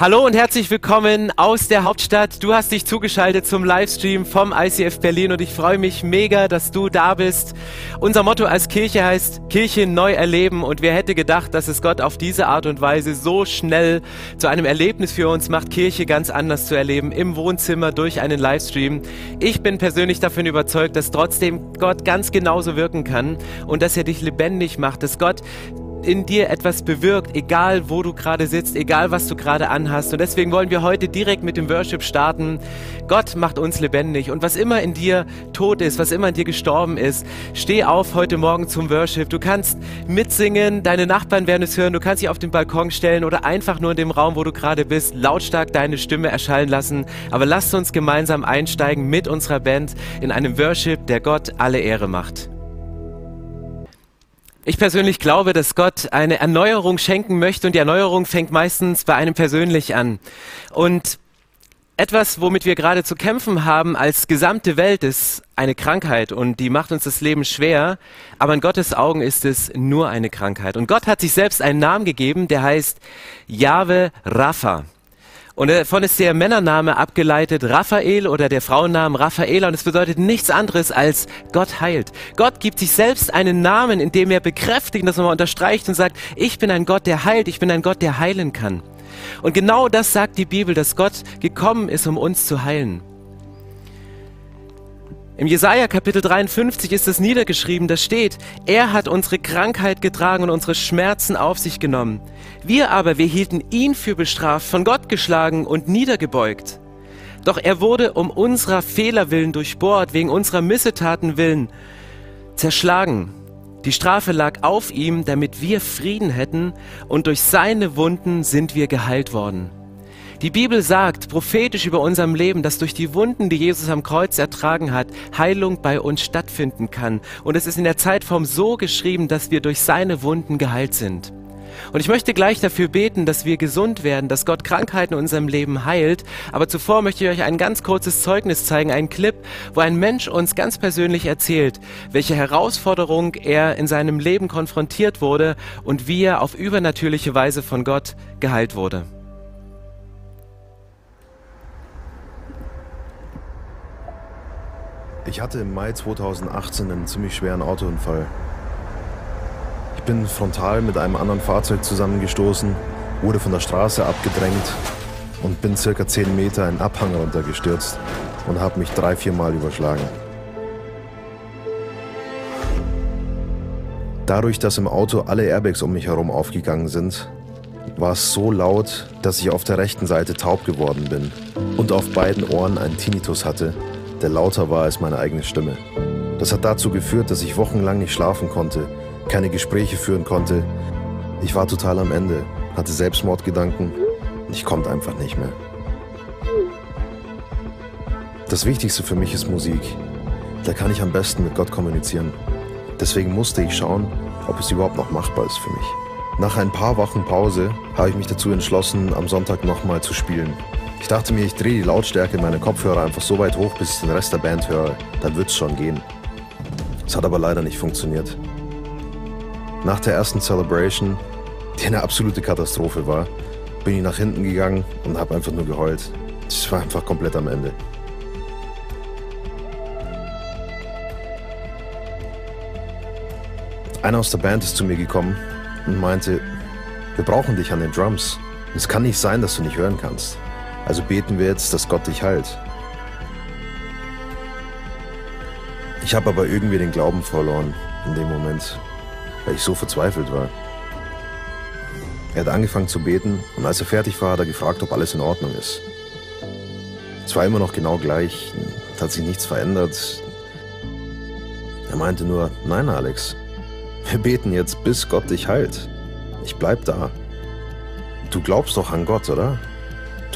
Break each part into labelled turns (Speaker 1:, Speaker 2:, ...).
Speaker 1: Hallo und herzlich willkommen aus der Hauptstadt. Du hast dich zugeschaltet zum Livestream vom ICF Berlin und ich freue mich mega, dass du da bist. Unser Motto als Kirche heißt Kirche neu erleben und wer hätte gedacht, dass es Gott auf diese Art und Weise so schnell zu einem Erlebnis für uns macht, Kirche ganz anders zu erleben, im Wohnzimmer durch einen Livestream. Ich bin persönlich davon überzeugt, dass trotzdem Gott ganz genauso wirken kann und dass er dich lebendig macht, dass Gott in dir etwas bewirkt, egal wo du gerade sitzt, egal was du gerade anhast. Und deswegen wollen wir heute direkt mit dem Worship starten. Gott macht uns lebendig und was immer in dir tot ist, was immer in dir gestorben ist, steh auf heute Morgen zum Worship. Du kannst mitsingen, deine Nachbarn werden es hören, du kannst dich auf den Balkon stellen oder einfach nur in dem Raum, wo du gerade bist, lautstark deine Stimme erschallen lassen. Aber lasst uns gemeinsam einsteigen mit unserer Band in einem Worship, der Gott alle Ehre macht. Ich persönlich glaube, dass Gott eine Erneuerung schenken möchte und die Erneuerung fängt meistens bei einem persönlich an. Und etwas, womit wir gerade zu kämpfen haben als gesamte Welt, ist eine Krankheit und die macht uns das Leben schwer, aber in Gottes Augen ist es nur eine Krankheit. Und Gott hat sich selbst einen Namen gegeben, der heißt Jahwe Rapha. Und davon ist der Männername abgeleitet Raphael oder der Frauenname Raffaela und es bedeutet nichts anderes als Gott heilt. Gott gibt sich selbst einen Namen, in dem er bekräftigt, das nochmal unterstreicht und sagt, ich bin ein Gott, der heilt, ich bin ein Gott, der heilen kann. Und genau das sagt die Bibel, dass Gott gekommen ist, um uns zu heilen. Im Jesaja Kapitel 53 ist es niedergeschrieben, da steht, er hat unsere Krankheit getragen und unsere Schmerzen auf sich genommen. Wir aber, wir hielten ihn für bestraft, von Gott geschlagen und niedergebeugt. Doch er wurde um unserer Fehler willen durchbohrt, wegen unserer Missetaten willen zerschlagen. Die Strafe lag auf ihm, damit wir Frieden hätten, und durch seine Wunden sind wir geheilt worden. Die Bibel sagt prophetisch über unserem Leben, dass durch die Wunden, die Jesus am Kreuz ertragen hat, Heilung bei uns stattfinden kann. Und es ist in der Zeitform so geschrieben, dass wir durch seine Wunden geheilt sind. Und ich möchte gleich dafür beten, dass wir gesund werden, dass Gott Krankheiten in unserem Leben heilt. Aber zuvor möchte ich euch ein ganz kurzes Zeugnis zeigen, einen Clip, wo ein Mensch uns ganz persönlich erzählt, welche Herausforderung er in seinem Leben konfrontiert wurde und wie er auf übernatürliche Weise von Gott geheilt wurde.
Speaker 2: Ich hatte im Mai 2018 einen ziemlich schweren Autounfall. Ich bin frontal mit einem anderen Fahrzeug zusammengestoßen, wurde von der Straße abgedrängt und bin circa 10 Meter einen Abhang runtergestürzt und habe mich drei, vier Mal überschlagen. Dadurch, dass im Auto alle Airbags um mich herum aufgegangen sind, war es so laut, dass ich auf der rechten Seite taub geworden bin und auf beiden Ohren einen Tinnitus hatte, der lauter war als meine eigene Stimme. Das hat dazu geführt, dass ich wochenlang nicht schlafen konnte, keine Gespräche führen konnte. Ich war total am Ende, hatte Selbstmordgedanken. Ich konnte einfach nicht mehr. Das Wichtigste für mich ist Musik. Da kann ich am besten mit Gott kommunizieren. Deswegen musste ich schauen, ob es überhaupt noch machbar ist für mich. Nach ein paar Wochen Pause habe ich mich dazu entschlossen, am Sonntag nochmal zu spielen. Ich dachte mir, ich drehe die Lautstärke meiner Kopfhörer einfach so weit hoch, bis ich den Rest der Band höre. Dann wird's schon gehen. Es hat aber leider nicht funktioniert. Nach der ersten Celebration, die eine absolute Katastrophe war, bin ich nach hinten gegangen und habe einfach nur geheult. Ich war einfach komplett am Ende. Einer aus der Band ist zu mir gekommen und meinte, wir brauchen dich an den Drums. Es kann nicht sein, dass du nicht hören kannst. Also beten wir jetzt, dass Gott dich heilt. Ich habe aber irgendwie den Glauben verloren in dem Moment, weil ich so verzweifelt war. Er hat angefangen zu beten und als er fertig war, hat er gefragt, ob alles in Ordnung ist. Es war immer noch genau gleich, es hat sich nichts verändert. Er meinte nur, nein Alex, wir beten jetzt, bis Gott dich heilt. Ich bleib da. Du glaubst doch an Gott, oder?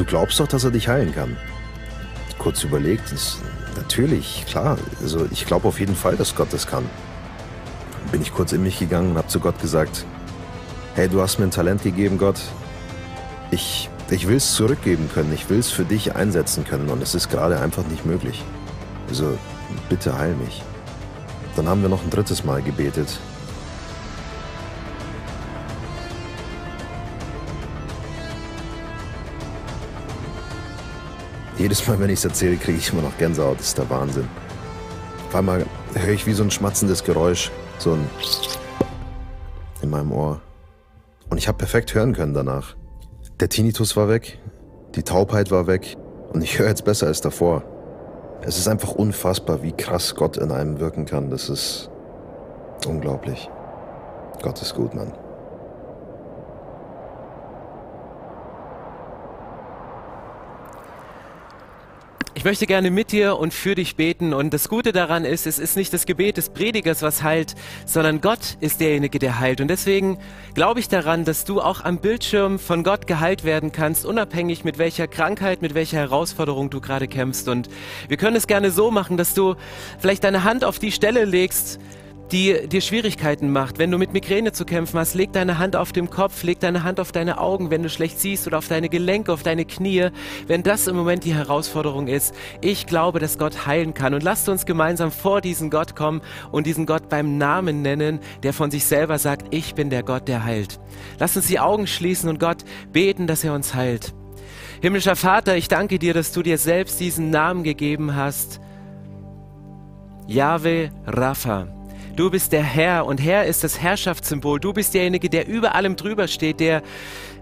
Speaker 2: Du glaubst doch, dass er dich heilen kann. Kurz überlegt, ist, natürlich, klar. Also ich glaube auf jeden Fall, dass Gott das kann. bin ich kurz in mich gegangen und habe zu Gott gesagt, hey, du hast mir ein Talent gegeben, Gott. Ich, ich will es zurückgeben können, ich will es für dich einsetzen können und es ist gerade einfach nicht möglich. Also bitte heil mich. Dann haben wir noch ein drittes Mal gebetet. Jedes Mal, wenn ich es erzähle, kriege ich immer noch Gänsehaut. Das ist der Wahnsinn. Auf einmal höre ich wie so ein schmatzendes Geräusch, so ein in meinem Ohr. Und ich habe perfekt hören können danach. Der Tinnitus war weg, die Taubheit war weg und ich höre jetzt besser als davor. Es ist einfach unfassbar, wie krass Gott in einem wirken kann. Das ist unglaublich. Gott ist gut, Mann.
Speaker 1: Ich möchte gerne mit dir und für dich beten. Und das Gute daran ist, es ist nicht das Gebet des Predigers, was heilt, sondern Gott ist derjenige, der heilt. Und deswegen glaube ich daran, dass du auch am Bildschirm von Gott geheilt werden kannst, unabhängig mit welcher Krankheit, mit welcher Herausforderung du gerade kämpfst. Und wir können es gerne so machen, dass du vielleicht deine Hand auf die Stelle legst, die dir Schwierigkeiten macht. Wenn du mit Migräne zu kämpfen hast, leg deine Hand auf dem Kopf, leg deine Hand auf deine Augen, wenn du schlecht siehst oder auf deine Gelenke, auf deine Knie. Wenn das im Moment die Herausforderung ist, ich glaube, dass Gott heilen kann. Und lasst uns gemeinsam vor diesen Gott kommen und diesen Gott beim Namen nennen, der von sich selber sagt, ich bin der Gott, der heilt. Lasst uns die Augen schließen und Gott beten, dass er uns heilt. Himmlischer Vater, ich danke dir, dass du dir selbst diesen Namen gegeben hast. Yahweh Rapha. Du bist der Herr und Herr ist das Herrschaftssymbol. Du bist derjenige, der über allem drüber steht, der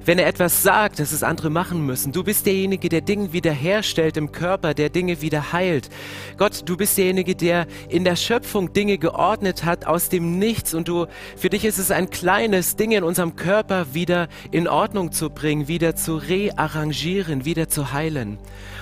Speaker 1: wenn er etwas sagt, dass es andere machen müssen. Du bist derjenige, der Dinge wiederherstellt im Körper, der Dinge wieder heilt. Gott, du bist derjenige, der in der Schöpfung Dinge geordnet hat aus dem Nichts und du, für dich ist es ein kleines Ding in unserem Körper wieder in Ordnung zu bringen, wieder zu rearrangieren, wieder zu heilen.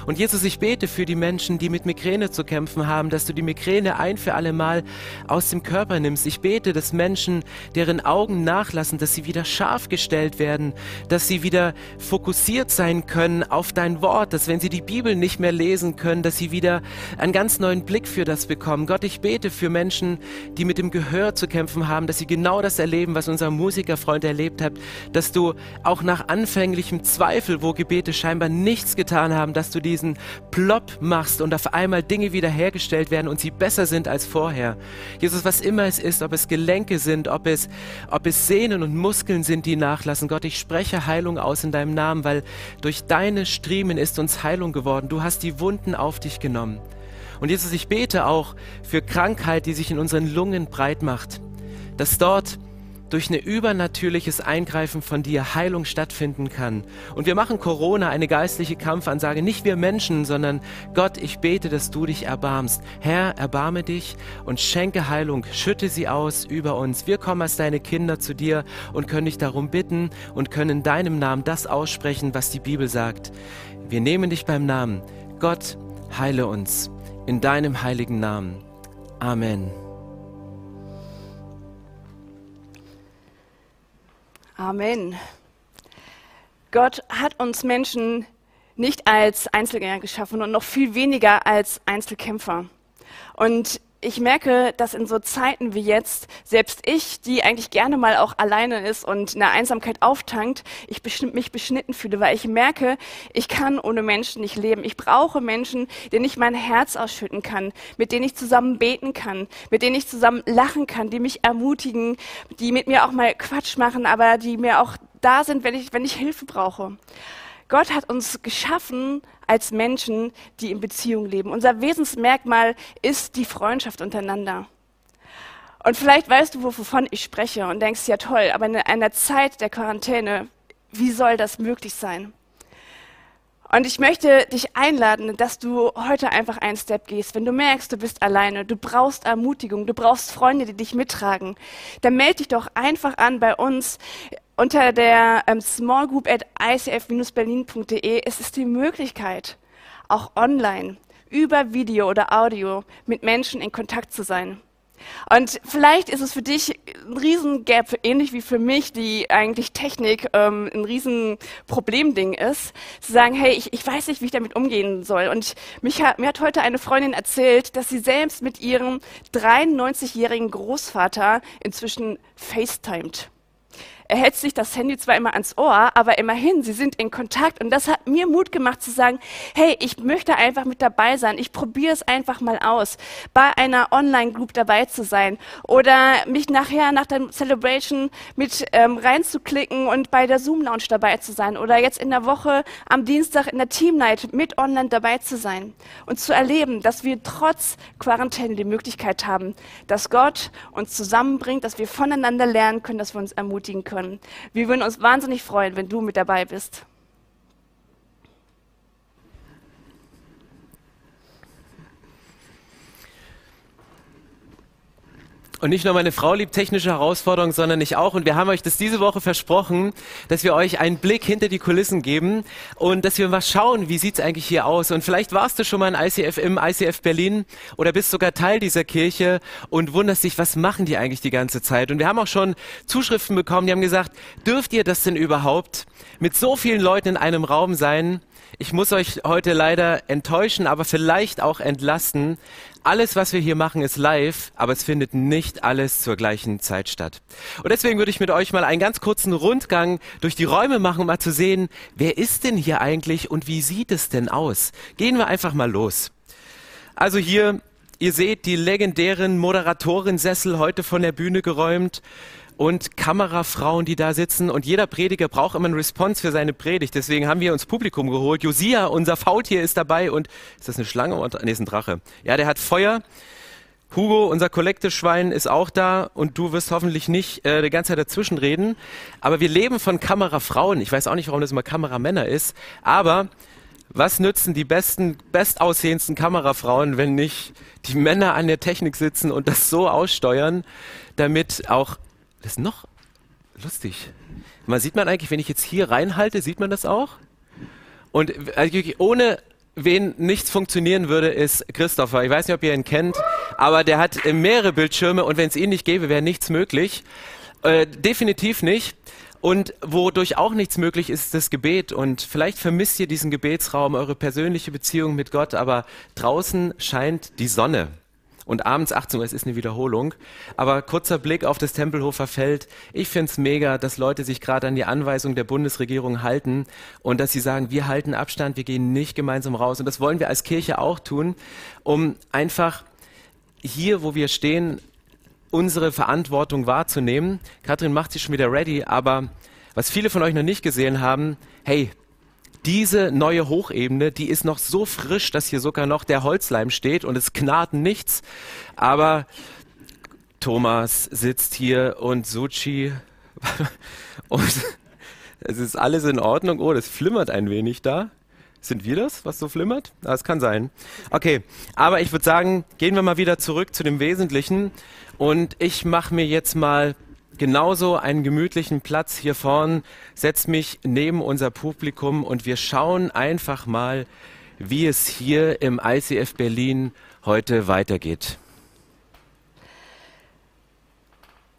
Speaker 1: Und Jesus, ich bete für die Menschen, die mit Migräne zu kämpfen haben, dass du die Migräne ein für alle Mal aus dem Körper nimmst. Ich bete, dass Menschen, deren Augen nachlassen, dass sie wieder scharf gestellt werden, dass sie wieder fokussiert sein können auf dein Wort, dass wenn sie die Bibel nicht mehr lesen können, dass sie wieder einen ganz neuen Blick für das bekommen. Gott, ich bete für Menschen, die mit dem Gehör zu kämpfen haben, dass sie genau das erleben, was unser Musikerfreund erlebt hat, dass du auch nach anfänglichem Zweifel, wo Gebete scheinbar nichts getan haben, dass du diesen Plop machst und auf einmal Dinge wiederhergestellt werden und sie besser sind als vorher. Jesus, was immer es ist, ob es Gelenke sind, ob es, ob es Sehnen und Muskeln sind, die nachlassen. Gott, ich spreche spreche Heilung aus in deinem Namen, weil durch deine Striemen ist uns Heilung geworden. Du hast die Wunden auf dich genommen. Und Jesus, ich bete auch für Krankheit, die sich in unseren Lungen breit macht, dass dort durch ein übernatürliches Eingreifen von dir Heilung stattfinden kann. Und wir machen Corona eine geistliche Kampfansage, nicht wir Menschen, sondern Gott, ich bete, dass du dich erbarmst. Herr, erbarme dich und schenke Heilung, schütte sie aus über uns. Wir kommen als deine Kinder zu dir und können dich darum bitten und können in deinem Namen das aussprechen, was die Bibel sagt. Wir nehmen dich beim Namen. Gott, heile uns in deinem heiligen Namen. Amen.
Speaker 3: Amen. Gott hat uns Menschen nicht als Einzelgänger geschaffen und noch viel weniger als Einzelkämpfer. Und ich merke, dass in so Zeiten wie jetzt, selbst ich, die eigentlich gerne mal auch alleine ist und in der Einsamkeit auftankt, ich mich beschnitten fühle, weil ich merke, ich kann ohne Menschen nicht leben. Ich brauche Menschen, denen ich mein Herz ausschütten kann, mit denen ich zusammen beten kann, mit denen ich zusammen lachen kann, die mich ermutigen, die mit mir auch mal Quatsch machen, aber die mir auch da sind, wenn ich, wenn ich Hilfe brauche. Gott hat uns geschaffen als Menschen, die in Beziehung leben. Unser Wesensmerkmal ist die Freundschaft untereinander. Und vielleicht weißt du, wovon ich spreche und denkst, ja toll, aber in einer Zeit der Quarantäne, wie soll das möglich sein? Und ich möchte dich einladen, dass du heute einfach einen Step gehst. Wenn du merkst, du bist alleine, du brauchst Ermutigung, du brauchst Freunde, die dich mittragen, dann melde dich doch einfach an bei uns unter der ähm, Small Group at icf-berlin.de ist es die Möglichkeit, auch online über Video oder Audio mit Menschen in Kontakt zu sein. Und vielleicht ist es für dich ein Riesengap, ähnlich wie für mich, die eigentlich Technik ähm, ein Riesenproblemding ist, zu sagen, hey, ich, ich weiß nicht, wie ich damit umgehen soll. Und mich hat, mir hat heute eine Freundin erzählt, dass sie selbst mit ihrem 93-jährigen Großvater inzwischen FaceTimed. Er hält sich das Handy zwar immer ans Ohr, aber immerhin, sie sind in Kontakt. Und das hat mir Mut gemacht zu sagen, hey, ich möchte einfach mit dabei sein. Ich probiere es einfach mal aus, bei einer Online-Group dabei zu sein oder mich nachher nach der Celebration mit ähm, reinzuklicken und bei der Zoom-Lounge dabei zu sein oder jetzt in der Woche am Dienstag in der Team-Night mit online dabei zu sein und zu erleben, dass wir trotz Quarantäne die Möglichkeit haben, dass Gott uns zusammenbringt, dass wir voneinander lernen können, dass wir uns ermutigen können können. Wir würden uns wahnsinnig freuen, wenn du mit dabei bist.
Speaker 1: Und nicht nur meine Frau liebt technische Herausforderungen, sondern ich auch. Und wir haben euch das diese Woche versprochen, dass wir euch einen Blick hinter die Kulissen geben und dass wir mal schauen, wie sieht's eigentlich hier aus. Und vielleicht warst du schon mal in ICF im ICF Berlin oder bist sogar Teil dieser Kirche und wunderst dich, was machen die eigentlich die ganze Zeit? Und wir haben auch schon Zuschriften bekommen, die haben gesagt, dürft ihr das denn überhaupt mit so vielen Leuten in einem Raum sein? Ich muss euch heute leider enttäuschen, aber vielleicht auch entlasten. Alles, was wir hier machen, ist live, aber es findet nicht alles zur gleichen Zeit statt. Und deswegen würde ich mit euch mal einen ganz kurzen Rundgang durch die Räume machen, um mal zu sehen, wer ist denn hier eigentlich und wie sieht es denn aus? Gehen wir einfach mal los. Also hier, ihr seht die legendären Moderatorensessel heute von der Bühne geräumt und Kamerafrauen, die da sitzen. Und jeder Prediger braucht immer einen Response für seine Predigt. Deswegen haben wir uns Publikum geholt. Josia, unser Faultier, ist dabei. Und ist das eine Schlange? oder Nee, ist ein Drache. Ja, der hat Feuer. Hugo, unser Kollekteschwein, ist auch da und du wirst hoffentlich nicht äh, die ganze Zeit dazwischen reden. Aber wir leben von Kamerafrauen. Ich weiß auch nicht, warum das immer Kameramänner ist. Aber was nützen die besten, bestaussehendsten Kamerafrauen, wenn nicht die Männer an der Technik sitzen und das so aussteuern, damit auch das ist noch lustig. Man sieht man eigentlich, wenn ich jetzt hier reinhalte, sieht man das auch? Und also ohne wen nichts funktionieren würde, ist Christopher. Ich weiß nicht, ob ihr ihn kennt, aber der hat mehrere Bildschirme und wenn es ihn nicht gäbe, wäre nichts möglich. Äh, definitiv nicht. Und wodurch auch nichts möglich ist, ist das Gebet. Und vielleicht vermisst ihr diesen Gebetsraum, eure persönliche Beziehung mit Gott, aber draußen scheint die Sonne und abends 18 Uhr, es ist eine Wiederholung. Aber kurzer Blick auf das Tempelhofer Feld. Ich finde es mega, dass Leute sich gerade an die Anweisung der Bundesregierung halten und dass sie sagen, wir halten Abstand, wir gehen nicht gemeinsam raus. Und das wollen wir als Kirche auch tun, um einfach hier, wo wir stehen, unsere Verantwortung wahrzunehmen. Katrin macht sich schon wieder ready, aber was viele von euch noch nicht gesehen haben, hey, diese neue Hochebene, die ist noch so frisch, dass hier sogar noch der Holzleim steht und es knarrt nichts. Aber Thomas sitzt hier und Suchi und es ist alles in Ordnung. Oh, das flimmert ein wenig da. Sind wir das, was so flimmert? Das ah, kann sein. Okay, aber ich würde sagen, gehen wir mal wieder zurück zu dem Wesentlichen und ich mache mir jetzt mal genauso einen gemütlichen Platz hier vorn, setz mich neben unser Publikum und wir schauen einfach mal, wie es hier im ICF Berlin heute weitergeht.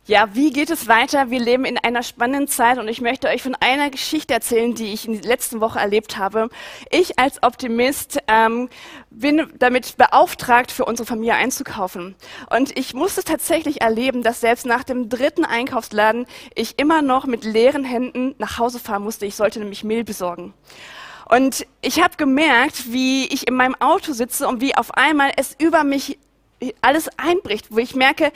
Speaker 3: Ja, wie geht es weiter? Wir leben in einer spannenden Zeit und ich möchte euch von einer Geschichte erzählen, die ich in der letzten Woche erlebt habe. Ich als Optimist ähm, bin damit beauftragt, für unsere Familie einzukaufen. Und ich musste tatsächlich erleben, dass selbst nach dem dritten Einkaufsladen ich immer noch mit leeren Händen nach Hause fahren musste. Ich sollte nämlich Mehl besorgen. Und ich habe gemerkt, wie ich in meinem Auto sitze und wie auf einmal es über mich alles einbricht, wo ich merke,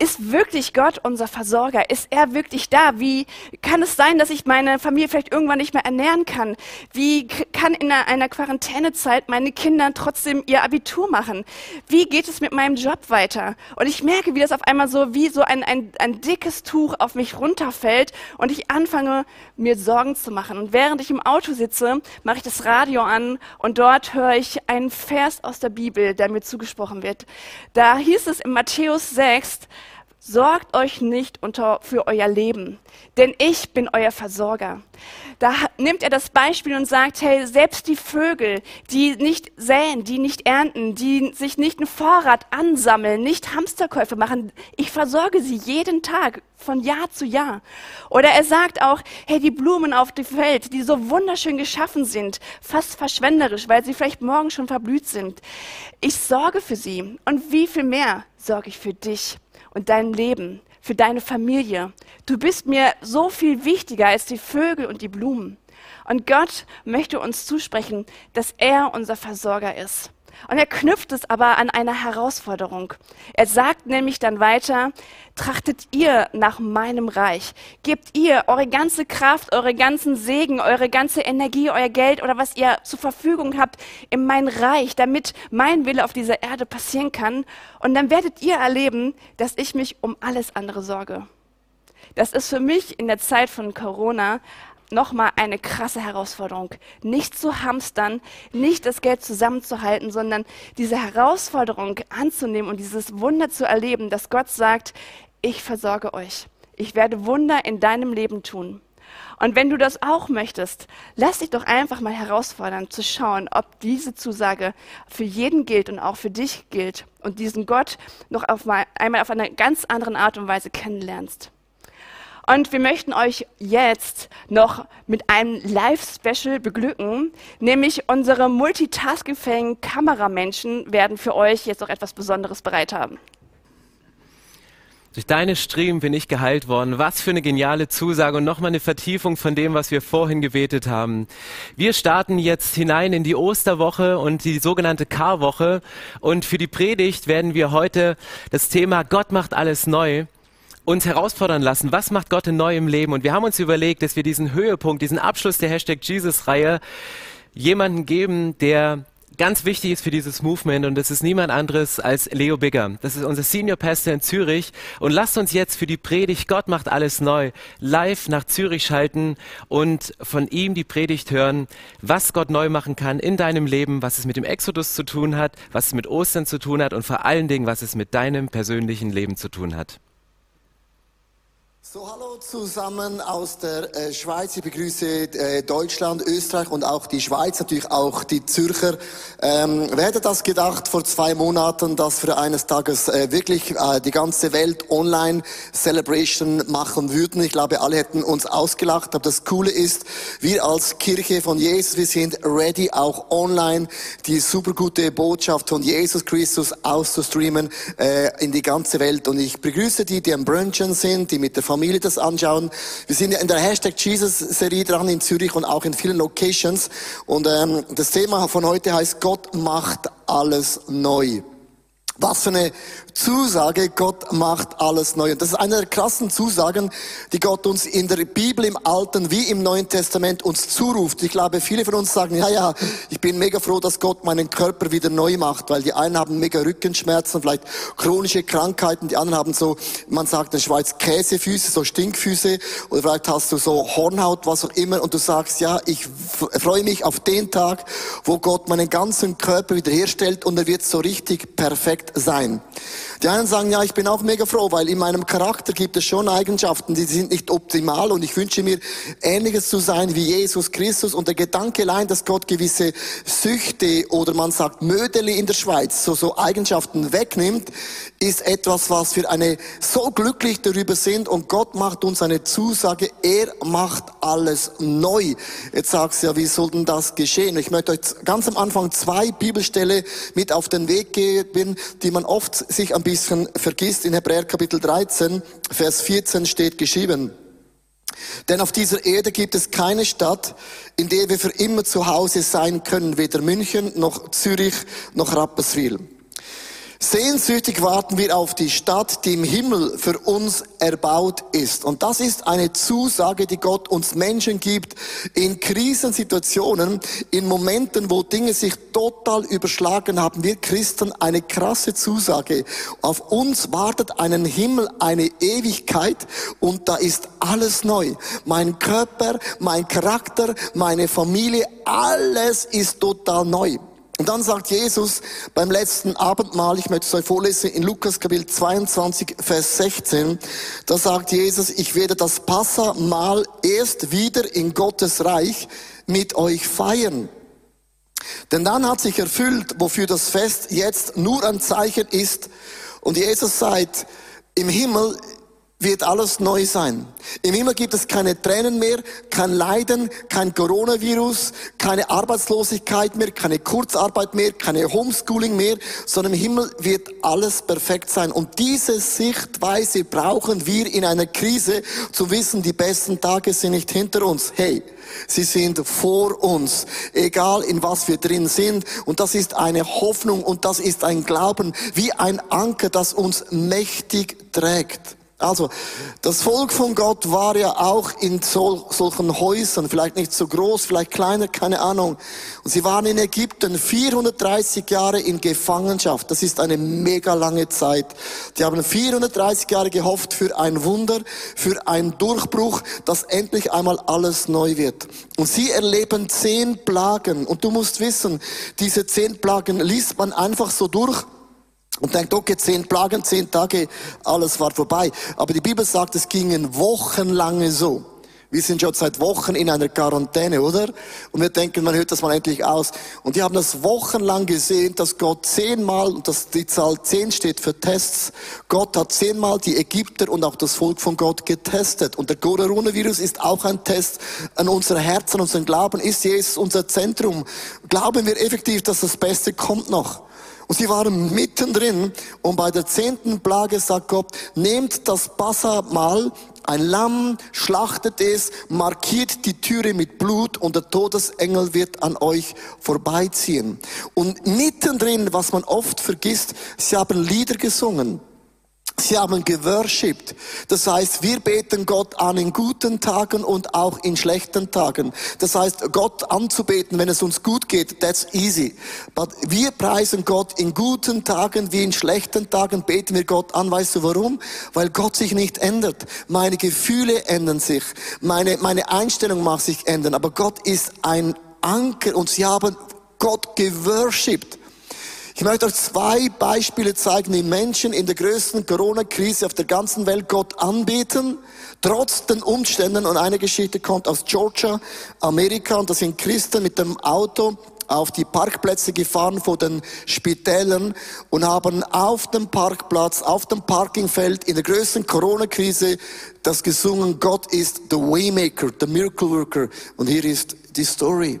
Speaker 3: ist wirklich Gott unser Versorger? Ist er wirklich da? Wie kann es sein, dass ich meine Familie vielleicht irgendwann nicht mehr ernähren kann? Wie kann in einer Quarantänezeit meine Kinder trotzdem ihr Abitur machen? Wie geht es mit meinem Job weiter? Und ich merke, wie das auf einmal so wie so ein, ein, ein dickes Tuch auf mich runterfällt und ich anfange, mir Sorgen zu machen. Und während ich im Auto sitze, mache ich das Radio an und dort höre ich einen Vers aus der Bibel, der mir zugesprochen wird. Da hieß es in Matthäus 6, Sorgt euch nicht unter, für euer Leben, denn ich bin euer Versorger. Da nimmt er das Beispiel und sagt, hey, selbst die Vögel, die nicht säen, die nicht ernten, die sich nicht einen Vorrat ansammeln, nicht Hamsterkäufe machen, ich versorge sie jeden Tag von Jahr zu Jahr. Oder er sagt auch, hey, die Blumen auf dem Feld, die so wunderschön geschaffen sind, fast verschwenderisch, weil sie vielleicht morgen schon verblüht sind. Ich sorge für sie. Und wie viel mehr sorge ich für dich? Und dein Leben, für deine Familie. Du bist mir so viel wichtiger als die Vögel und die Blumen. Und Gott möchte uns zusprechen, dass er unser Versorger ist. Und er knüpft es aber an eine Herausforderung. Er sagt nämlich dann weiter, trachtet ihr nach meinem Reich. Gebt ihr eure ganze Kraft, eure ganzen Segen, eure ganze Energie, euer Geld oder was ihr zur Verfügung habt in mein Reich, damit mein Wille auf dieser Erde passieren kann. Und dann werdet ihr erleben, dass ich mich um alles andere sorge. Das ist für mich in der Zeit von Corona nochmal eine krasse Herausforderung. Nicht zu hamstern, nicht das Geld zusammenzuhalten, sondern diese Herausforderung anzunehmen und dieses Wunder zu erleben, dass Gott sagt, ich versorge euch. Ich werde Wunder in deinem Leben tun. Und wenn du das auch möchtest, lass dich doch einfach mal herausfordern, zu schauen, ob diese Zusage für jeden gilt und auch für dich gilt und diesen Gott noch auf mal, einmal auf eine ganz andere Art und Weise kennenlernst. Und wir möchten euch jetzt noch mit einem Live-Special beglücken, nämlich unsere multitaskingfähigen Kameramenschen werden für euch jetzt noch etwas Besonderes bereit haben.
Speaker 1: Durch deine Striemen bin ich geheilt worden. Was für eine geniale Zusage und nochmal eine Vertiefung von dem, was wir vorhin gebetet haben. Wir starten jetzt hinein in die Osterwoche und die sogenannte Karwoche. Und für die Predigt werden wir heute das Thema Gott macht alles neu uns herausfordern lassen, was macht Gott in neuem Leben? Und wir haben uns überlegt, dass wir diesen Höhepunkt, diesen Abschluss der Hashtag Jesus-Reihe jemanden geben, der ganz wichtig ist für dieses Movement und das ist niemand anderes als Leo Bigger. Das ist unser Senior Pastor in Zürich und lasst uns jetzt für die Predigt Gott macht alles neu live nach Zürich schalten und von ihm die Predigt hören, was Gott neu machen kann in deinem Leben, was es mit dem Exodus zu tun hat, was es mit Ostern zu tun hat und vor allen Dingen, was es mit deinem persönlichen Leben zu tun hat.
Speaker 4: So, hallo zusammen aus der äh, Schweiz. Ich begrüße äh, Deutschland, Österreich und auch die Schweiz, natürlich auch die Zürcher. Ähm, wer hätte das gedacht vor zwei Monaten, dass wir eines Tages äh, wirklich äh, die ganze Welt online Celebration machen würden? Ich glaube, alle hätten uns ausgelacht. Aber das Coole ist, wir als Kirche von Jesus, wir sind ready, auch online die super gute Botschaft von Jesus Christus auszustreamen äh, in die ganze Welt. Und ich begrüße die, die am Brunchen sind, die mit der Familie Familie das anschauen. Wir sind ja in der Hashtag Jesus-Serie dran in Zürich und auch in vielen Locations. Und ähm, das Thema von heute heißt, Gott macht alles neu. Was für eine Zusage, Gott macht alles neu. Und das ist eine der krassen Zusagen, die Gott uns in der Bibel im Alten wie im Neuen Testament uns zuruft. Ich glaube, viele von uns sagen, ja, ja, ich bin mega froh, dass Gott meinen Körper wieder neu macht, weil die einen haben mega Rückenschmerzen, vielleicht chronische Krankheiten, die anderen haben so, man sagt in der Schweiz Käsefüße, so Stinkfüße, oder vielleicht hast du so Hornhaut, was auch immer, und du sagst, ja, ich freue mich auf den Tag, wo Gott meinen ganzen Körper wiederherstellt und er wird so richtig perfekt sein. Die einen sagen, ja, ich bin auch mega froh, weil in meinem Charakter gibt es schon Eigenschaften, die sind nicht optimal und ich wünsche mir ähnliches zu sein wie Jesus Christus und der Gedanke allein, dass Gott gewisse Süchte oder man sagt Mödeli in der Schweiz, so, so Eigenschaften wegnimmt, ist etwas, was wir eine so glücklich darüber sind und Gott macht uns eine Zusage, er macht alles neu. Jetzt sagst du ja, wie soll denn das geschehen? Ich möchte euch ganz am Anfang zwei Bibelstelle mit auf den Weg geben, die man oft sich ein bisschen vergisst. In Hebräer Kapitel 13, Vers 14 steht geschrieben. Denn auf dieser Erde gibt es keine Stadt, in der wir für immer zu Hause sein können, weder München noch Zürich noch Rapperswil. Sehnsüchtig warten wir auf die Stadt, die im Himmel für uns erbaut ist. Und das ist eine Zusage, die Gott uns Menschen gibt in Krisensituationen, in Momenten, wo Dinge sich total überschlagen haben. Wir Christen eine krasse Zusage. Auf uns wartet einen Himmel, eine Ewigkeit und da ist alles neu. Mein Körper, mein Charakter, meine Familie, alles ist total neu. Und dann sagt Jesus beim letzten Abendmahl, ich möchte es euch vorlesen, in Lukas Kapitel 22, Vers 16, da sagt Jesus, ich werde das Passamahl erst wieder in Gottes Reich mit euch feiern. Denn dann hat sich erfüllt, wofür das Fest jetzt nur ein Zeichen ist. Und Jesus sagt, im Himmel wird alles neu sein. Im Himmel gibt es keine Tränen mehr, kein Leiden, kein Coronavirus, keine Arbeitslosigkeit mehr, keine Kurzarbeit mehr, keine Homeschooling mehr, sondern im Himmel wird alles perfekt sein. Und diese Sichtweise brauchen wir in einer Krise, zu wissen, die besten Tage sind nicht hinter uns. Hey, sie sind vor uns, egal in was wir drin sind. Und das ist eine Hoffnung und das ist ein Glauben, wie ein Anker, das uns mächtig trägt. Also, das Volk von Gott war ja auch in sol solchen Häusern, vielleicht nicht so groß, vielleicht kleiner, keine Ahnung. Und sie waren in Ägypten 430 Jahre in Gefangenschaft. Das ist eine mega lange Zeit. Die haben 430 Jahre gehofft für ein Wunder, für einen Durchbruch, dass endlich einmal alles neu wird. Und sie erleben zehn Plagen. Und du musst wissen, diese zehn Plagen liest man einfach so durch und denkt, okay, zehn Plagen, zehn Tage, alles war vorbei. Aber die Bibel sagt, es gingen wochenlange so. Wir sind schon seit Wochen in einer Quarantäne, oder? Und wir denken, man hört das mal endlich aus. Und die haben das wochenlang gesehen, dass Gott zehnmal, und dass die Zahl zehn steht für Tests, Gott hat zehnmal die Ägypter und auch das Volk von Gott getestet. Und der Coronavirus ist auch ein Test an unser Herz, an unseren Glauben. Ist Jesus unser Zentrum? Glauben wir effektiv, dass das Beste kommt noch? Und sie waren mittendrin und bei der zehnten Plage sagt Gott, nehmt das Passamal, ein Lamm, schlachtet es, markiert die Türe mit Blut und der Todesengel wird an euch vorbeiziehen. Und mittendrin, was man oft vergisst, sie haben Lieder gesungen. Sie haben geworshipped. Das heißt, wir beten Gott an in guten Tagen und auch in schlechten Tagen. Das heißt, Gott anzubeten, wenn es uns gut geht, that's easy. But wir preisen Gott in guten Tagen wie in schlechten Tagen beten wir Gott an. Weißt du warum? Weil Gott sich nicht ändert. Meine Gefühle ändern sich. Meine, meine Einstellung mag sich ändern. Aber Gott ist ein Anker und sie haben Gott geworshipped. Ich möchte euch zwei Beispiele zeigen, wie Menschen in der größten Corona-Krise auf der ganzen Welt Gott anbeten, trotz den Umständen. Und eine Geschichte kommt aus Georgia, Amerika, und da sind Christen mit dem Auto auf die Parkplätze gefahren vor den Spitälern und haben auf dem Parkplatz, auf dem Parkingfeld in der größten Corona-Krise das gesungen, Gott ist the Waymaker, the Miracle Worker. Und hier ist die Story.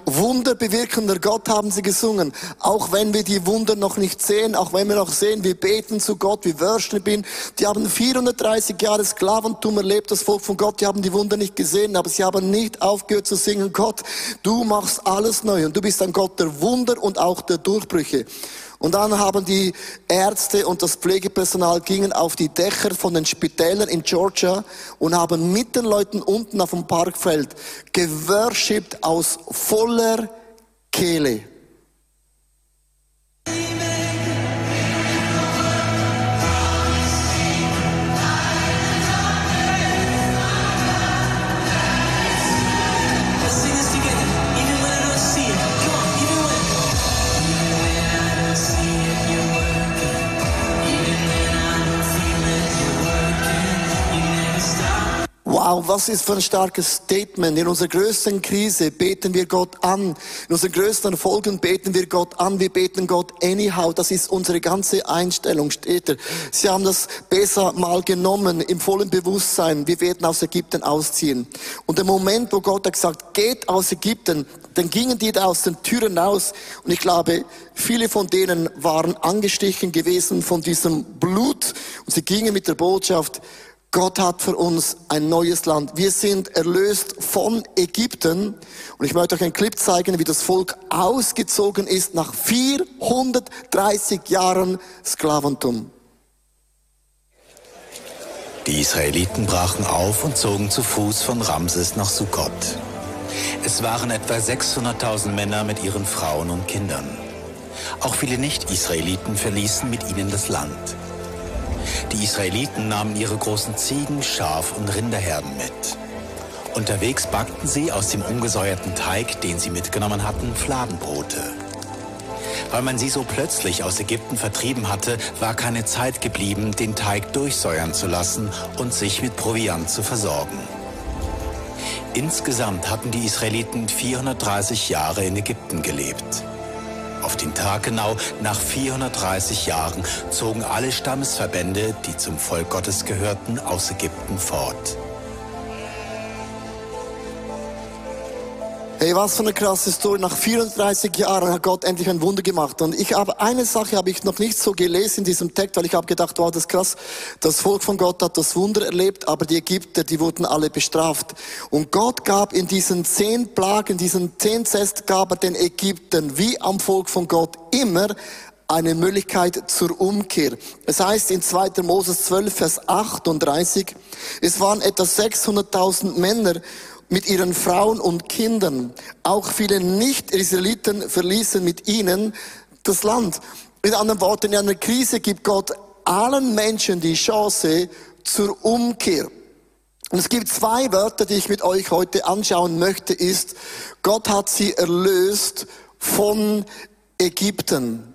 Speaker 4: wunderbewirkender Gott haben sie gesungen. Auch wenn wir die Wunder noch nicht sehen, auch wenn wir noch sehen, wir beten zu Gott, wir worshipen. Die haben 430 Jahre Sklaventum erlebt, das Volk von Gott, die haben die Wunder nicht gesehen, aber sie haben nicht aufgehört zu singen, Gott, du machst alles neu und du bist ein Gott der Wunder und auch der Durchbrüche. Und dann haben die Ärzte und das Pflegepersonal gingen auf die Dächer von den Spitälern in Georgia und haben mit den Leuten unten auf dem Parkfeld geworshipped aus voller Keely. Wow, was ist für ein starkes Statement. In unserer größten Krise beten wir Gott an. In unseren größten Folgen beten wir Gott an. Wir beten Gott anyhow. Das ist unsere ganze Einstellung, steht er. Sie haben das besser mal genommen, im vollen Bewusstsein. Wir werden aus Ägypten ausziehen. Und der Moment, wo Gott hat gesagt, geht aus Ägypten, dann gingen die da aus den Türen raus. Und ich glaube, viele von denen waren angestichen gewesen von diesem Blut. Und sie gingen mit der Botschaft, Gott hat für uns ein neues Land. Wir sind erlöst von Ägypten. Und ich möchte euch einen Clip zeigen, wie das Volk ausgezogen ist nach 430 Jahren Sklaventum.
Speaker 5: Die Israeliten brachen auf und zogen zu Fuß von Ramses nach Sukkot. Es waren etwa 600.000 Männer mit ihren Frauen und Kindern. Auch viele Nicht-Israeliten verließen mit ihnen das Land. Die Israeliten nahmen ihre großen Ziegen, Schaf- und Rinderherden mit. Unterwegs backten sie aus dem ungesäuerten Teig, den sie mitgenommen hatten, Fladenbrote. Weil man sie so plötzlich aus Ägypten vertrieben hatte, war keine Zeit geblieben, den Teig durchsäuern zu lassen und sich mit Proviant zu versorgen. Insgesamt hatten die Israeliten 430 Jahre in Ägypten gelebt. Auf den Tag genau nach 430 Jahren zogen alle Stammesverbände, die zum Volk Gottes gehörten, aus Ägypten fort.
Speaker 4: Hey, was für eine krasse Story. Nach 34 Jahren hat Gott endlich ein Wunder gemacht. Und ich habe eine Sache habe ich noch nicht so gelesen in diesem Text, weil ich habe gedacht, wow, das ist krass. Das Volk von Gott hat das Wunder erlebt, aber die Ägypter, die wurden alle bestraft. Und Gott gab in diesen zehn Plagen, diesen zehn Zest, gab er den Ägyptern wie am Volk von Gott immer eine Möglichkeit zur Umkehr. Es heißt in 2. Moses 12, Vers 38, es waren etwa 600.000 Männer mit ihren Frauen und Kindern. Auch viele Nicht-Israeliten verließen mit ihnen das Land. Mit anderen Worten, in einer Krise gibt Gott allen Menschen die Chance zur Umkehr. Und es gibt zwei Wörter, die ich mit euch heute anschauen möchte, ist, Gott hat sie erlöst von Ägypten.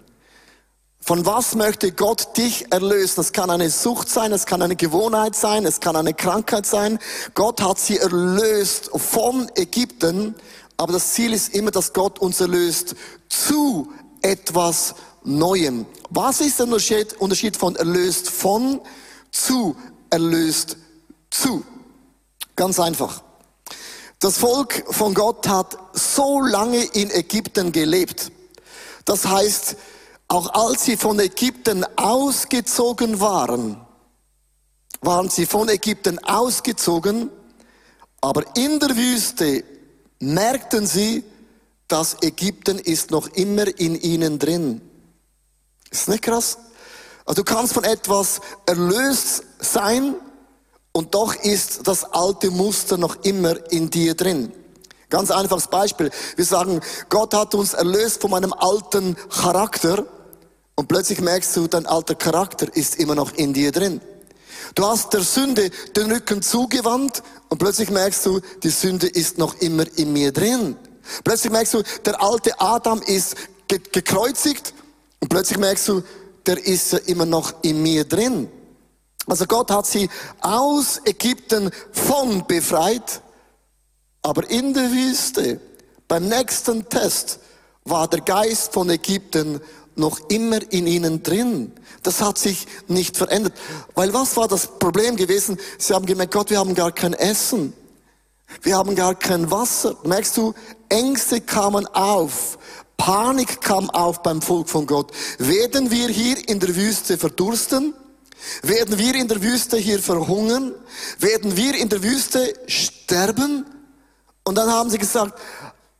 Speaker 4: Von was möchte Gott dich erlösen? Das kann eine Sucht sein, es kann eine Gewohnheit sein, es kann eine Krankheit sein. Gott hat sie erlöst von Ägypten, aber das Ziel ist immer, dass Gott uns erlöst zu etwas Neuem. Was ist der Unterschied von erlöst von zu erlöst zu? Ganz einfach. Das Volk von Gott hat so lange in Ägypten gelebt. Das heißt, auch als sie von Ägypten ausgezogen waren, waren sie von Ägypten ausgezogen, aber in der Wüste merkten sie, dass Ägypten ist noch immer in ihnen drin. Ist nicht krass? Also du kannst von etwas erlöst sein und doch ist das alte Muster noch immer in dir drin. Ganz einfaches Beispiel. Wir sagen, Gott hat uns erlöst von meinem alten Charakter und plötzlich merkst du, dein alter Charakter ist immer noch in dir drin. Du hast der Sünde den Rücken zugewandt und plötzlich merkst du, die Sünde ist noch immer in mir drin. Plötzlich merkst du, der alte Adam ist ge gekreuzigt und plötzlich merkst du, der ist ja immer noch in mir drin. Also Gott hat sie aus Ägypten von befreit, aber in der Wüste, beim nächsten Test, war der Geist von Ägypten noch immer in ihnen drin. Das hat sich nicht verändert. Weil was war das Problem gewesen? Sie haben gemerkt, Gott, wir haben gar kein Essen. Wir haben gar kein Wasser. Merkst du, Ängste kamen auf. Panik kam auf beim Volk von Gott. Werden wir hier in der Wüste verdursten? Werden wir in der Wüste hier verhungern? Werden wir in der Wüste sterben? Und dann haben sie gesagt,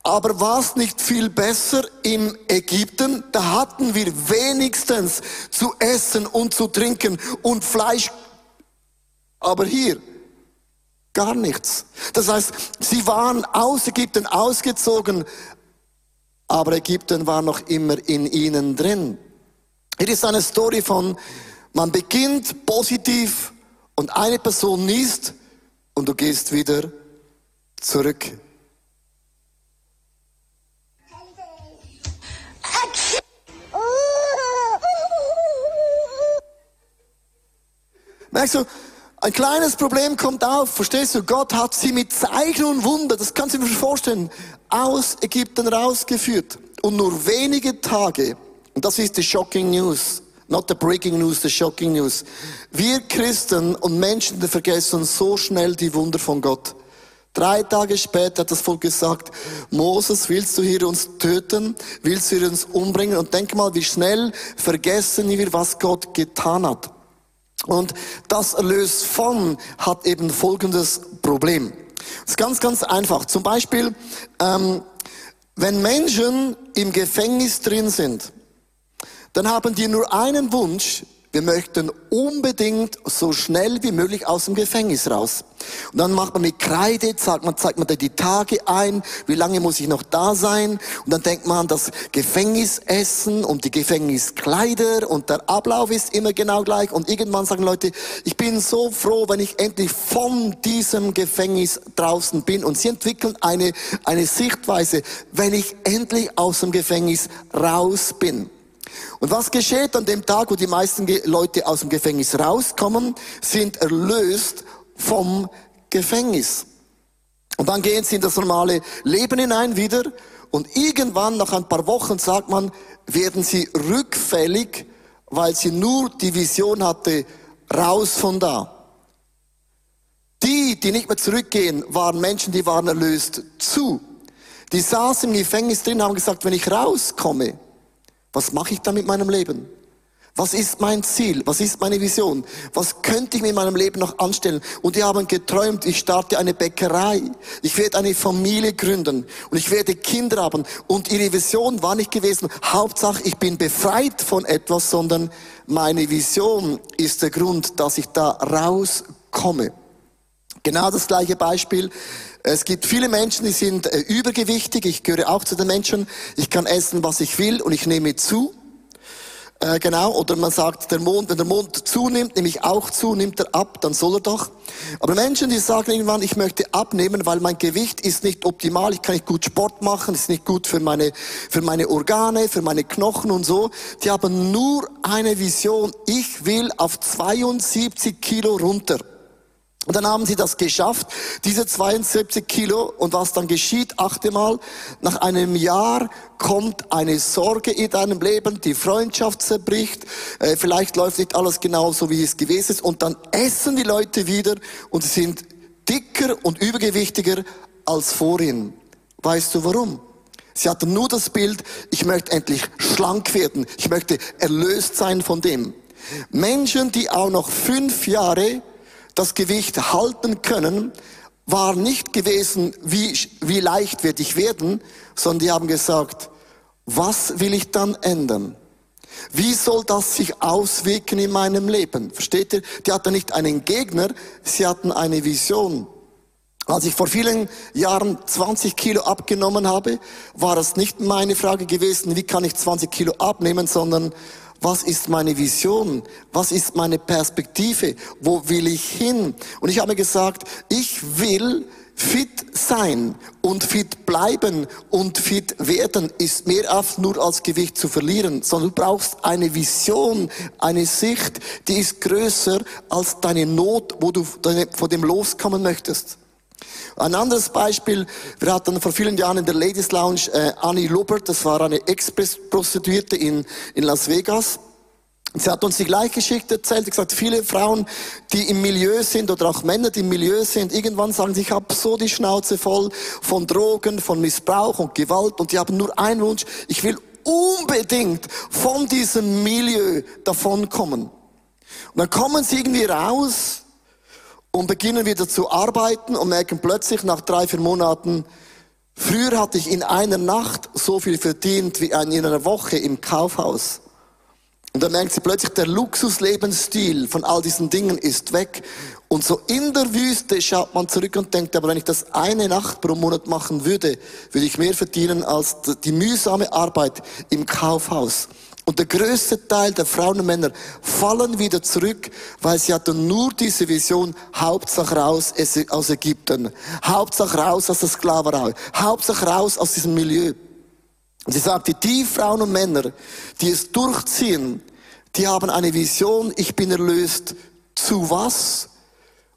Speaker 4: aber war es nicht viel besser im Ägypten? Da hatten wir wenigstens zu essen und zu trinken und Fleisch. Aber hier gar nichts. Das heißt, sie waren aus Ägypten ausgezogen, aber Ägypten war noch immer in ihnen drin. Hier ist eine Story von, man beginnt positiv und eine Person niest und du gehst wieder zurück. Merkst du, ein kleines Problem kommt auf, verstehst du? Gott hat sie mit Zeichen und Wunder, das kannst du dir vorstellen, aus Ägypten rausgeführt. Und nur wenige Tage, und das ist die shocking news, not the breaking news, the shocking news. Wir Christen und Menschen vergessen so schnell die Wunder von Gott. Drei Tage später hat das Volk gesagt, Moses, willst du hier uns töten? Willst du hier uns umbringen? Und denk mal, wie schnell vergessen wir, was Gott getan hat. Und das Erlös von hat eben folgendes Problem. Es ist ganz, ganz einfach. Zum Beispiel, ähm, wenn Menschen im Gefängnis drin sind, dann haben die nur einen Wunsch, wir möchten unbedingt so schnell wie möglich aus dem Gefängnis raus. Und dann macht man mit Kreide, zeigt man, zeigt man da die Tage ein, wie lange muss ich noch da sein? Und dann denkt man an das Gefängnisessen und die Gefängniskleider und der Ablauf ist immer genau gleich. Und irgendwann sagen Leute, ich bin so froh, wenn ich endlich von diesem Gefängnis draußen bin. Und sie entwickeln eine, eine Sichtweise, wenn ich endlich aus dem Gefängnis raus bin. Und was geschieht an dem Tag, wo die meisten Leute aus dem Gefängnis rauskommen, sind erlöst vom Gefängnis. Und dann gehen sie in das normale Leben hinein wieder und irgendwann nach ein paar Wochen sagt man, werden sie rückfällig, weil sie nur die Vision hatte, raus von da. Die, die nicht mehr zurückgehen, waren Menschen, die waren erlöst zu. Die saßen im Gefängnis drin, haben gesagt, wenn ich rauskomme, was mache ich da mit meinem Leben? Was ist mein Ziel? Was ist meine Vision? Was könnte ich mit meinem Leben noch anstellen? Und die haben geträumt, ich starte eine Bäckerei. Ich werde eine Familie gründen. Und ich werde Kinder haben. Und ihre Vision war nicht gewesen, Hauptsache ich bin befreit von etwas, sondern meine Vision ist der Grund, dass ich da rauskomme. Genau das gleiche Beispiel. Es gibt viele Menschen, die sind äh, übergewichtig. Ich gehöre auch zu den Menschen. Ich kann essen, was ich will und ich nehme zu. Äh, genau, oder man sagt, der Mond, wenn der Mond zunimmt, nehme ich auch zu, nimmt er ab, dann soll er doch. Aber Menschen, die sagen irgendwann, ich möchte abnehmen, weil mein Gewicht ist nicht optimal, ich kann nicht gut Sport machen, ist nicht gut für meine, für meine Organe, für meine Knochen und so, die haben nur eine Vision, ich will auf 72 Kilo runter. Und dann haben sie das geschafft, diese 72 Kilo. Und was dann geschieht, achte mal, nach einem Jahr kommt eine Sorge in deinem Leben, die Freundschaft zerbricht, äh, vielleicht läuft nicht alles genau so, wie es gewesen ist. Und dann essen die Leute wieder und sie sind dicker und übergewichtiger als vorhin. Weißt du warum? Sie hatten nur das Bild, ich möchte endlich schlank werden, ich möchte erlöst sein von dem. Menschen, die auch noch fünf Jahre das Gewicht halten können, war nicht gewesen, wie, wie leicht werde ich werden, sondern die haben gesagt, was will ich dann ändern? Wie soll das sich auswirken in meinem Leben? Versteht ihr? Die hatten nicht einen Gegner, sie hatten eine Vision. Als ich vor vielen Jahren 20 Kilo abgenommen habe, war es nicht meine Frage gewesen, wie kann ich 20 Kilo abnehmen, sondern was ist meine Vision? Was ist meine Perspektive? Wo will ich hin? Und ich habe gesagt, ich will fit sein und fit bleiben und fit werden ist mehr als nur als Gewicht zu verlieren, sondern du brauchst eine Vision, eine Sicht, die ist größer als deine Not, wo du von dem loskommen möchtest. Ein anderes Beispiel, wir hatten vor vielen Jahren in der Ladies Lounge äh, Annie Lubert, das war eine Express-Prostituierte in, in Las Vegas. Sie hat uns die gleiche Geschichte erzählt. Sie gesagt, viele Frauen, die im Milieu sind oder auch Männer, die im Milieu sind, irgendwann sagen sie, ich habe so die Schnauze voll von Drogen, von Missbrauch und Gewalt und die haben nur einen Wunsch, ich will unbedingt von diesem Milieu davonkommen. Und dann kommen sie irgendwie raus und beginnen wieder zu arbeiten und merken plötzlich nach drei, vier Monaten, früher hatte ich in einer Nacht so viel verdient wie in einer Woche im Kaufhaus. Und dann merkt sie plötzlich, der Luxuslebensstil von all diesen Dingen ist weg. Und so in der Wüste schaut man zurück und denkt, aber wenn ich das eine Nacht pro Monat machen würde, würde ich mehr verdienen als die mühsame Arbeit im Kaufhaus. Und der größte Teil der Frauen und Männer fallen wieder zurück, weil sie hatten nur diese Vision, Hauptsache raus aus Ägypten, Hauptsache raus aus der Sklaverei, Hauptsache raus aus diesem Milieu. Und sie sagte, die Frauen und Männer, die es durchziehen, die haben eine Vision, ich bin erlöst zu was?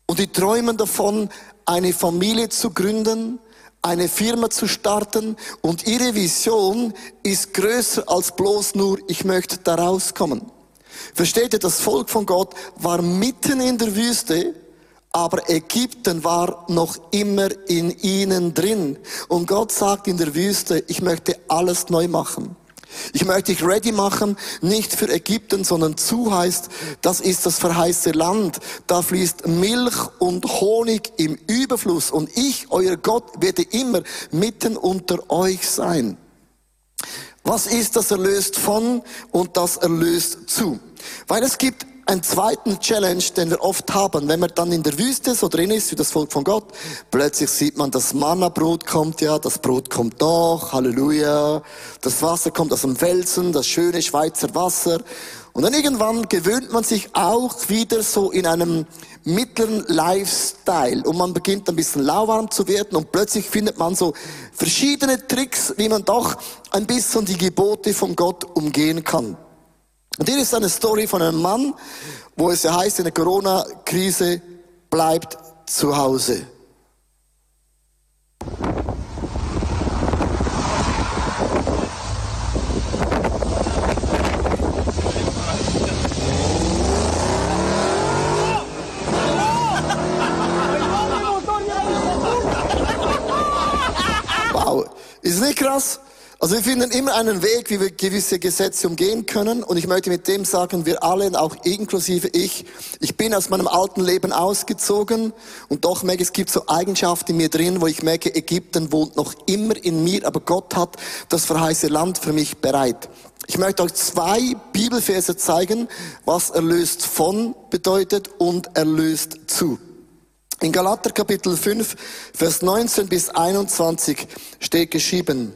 Speaker 4: Und die träumen davon, eine Familie zu gründen, eine Firma zu starten und ihre Vision ist größer als bloß nur, ich möchte da rauskommen. Versteht ihr, das Volk von Gott war mitten in der Wüste, aber Ägypten war noch immer in ihnen drin. Und Gott sagt in der Wüste, ich möchte alles neu machen. Ich möchte dich ready machen, nicht für Ägypten, sondern zu heißt, das ist das verheißte Land. Da fließt Milch und Honig im Überfluss und ich, euer Gott, werde immer mitten unter euch sein. Was ist das erlöst von und das erlöst zu? Weil es gibt einen zweiten Challenge, den wir oft haben, wenn man dann in der Wüste so drin ist, wie das Volk von Gott, plötzlich sieht man, das Manna-Brot kommt ja, das Brot kommt doch, Halleluja, das Wasser kommt aus dem Felsen, das schöne Schweizer Wasser. Und dann irgendwann gewöhnt man sich auch wieder so in einem mittleren Lifestyle und man beginnt ein bisschen lauwarm zu werden und plötzlich findet man so verschiedene Tricks, wie man doch ein bisschen die Gebote von Gott umgehen kann. Und hier ist eine Story von einem Mann, wo es ja heißt, in der Corona-Krise bleibt zu Hause. Wow, ist nicht krass? Also wir finden immer einen Weg, wie wir gewisse Gesetze umgehen können. Und ich möchte mit dem sagen, wir alle, auch inklusive ich, ich bin aus meinem alten Leben ausgezogen und doch merke, es gibt so Eigenschaften in mir drin, wo ich merke, Ägypten wohnt noch immer in mir, aber Gott hat das verheißene Land für mich bereit. Ich möchte euch zwei Bibelverse zeigen, was erlöst von bedeutet und erlöst zu. In Galater Kapitel 5, Vers 19 bis 21 steht geschrieben,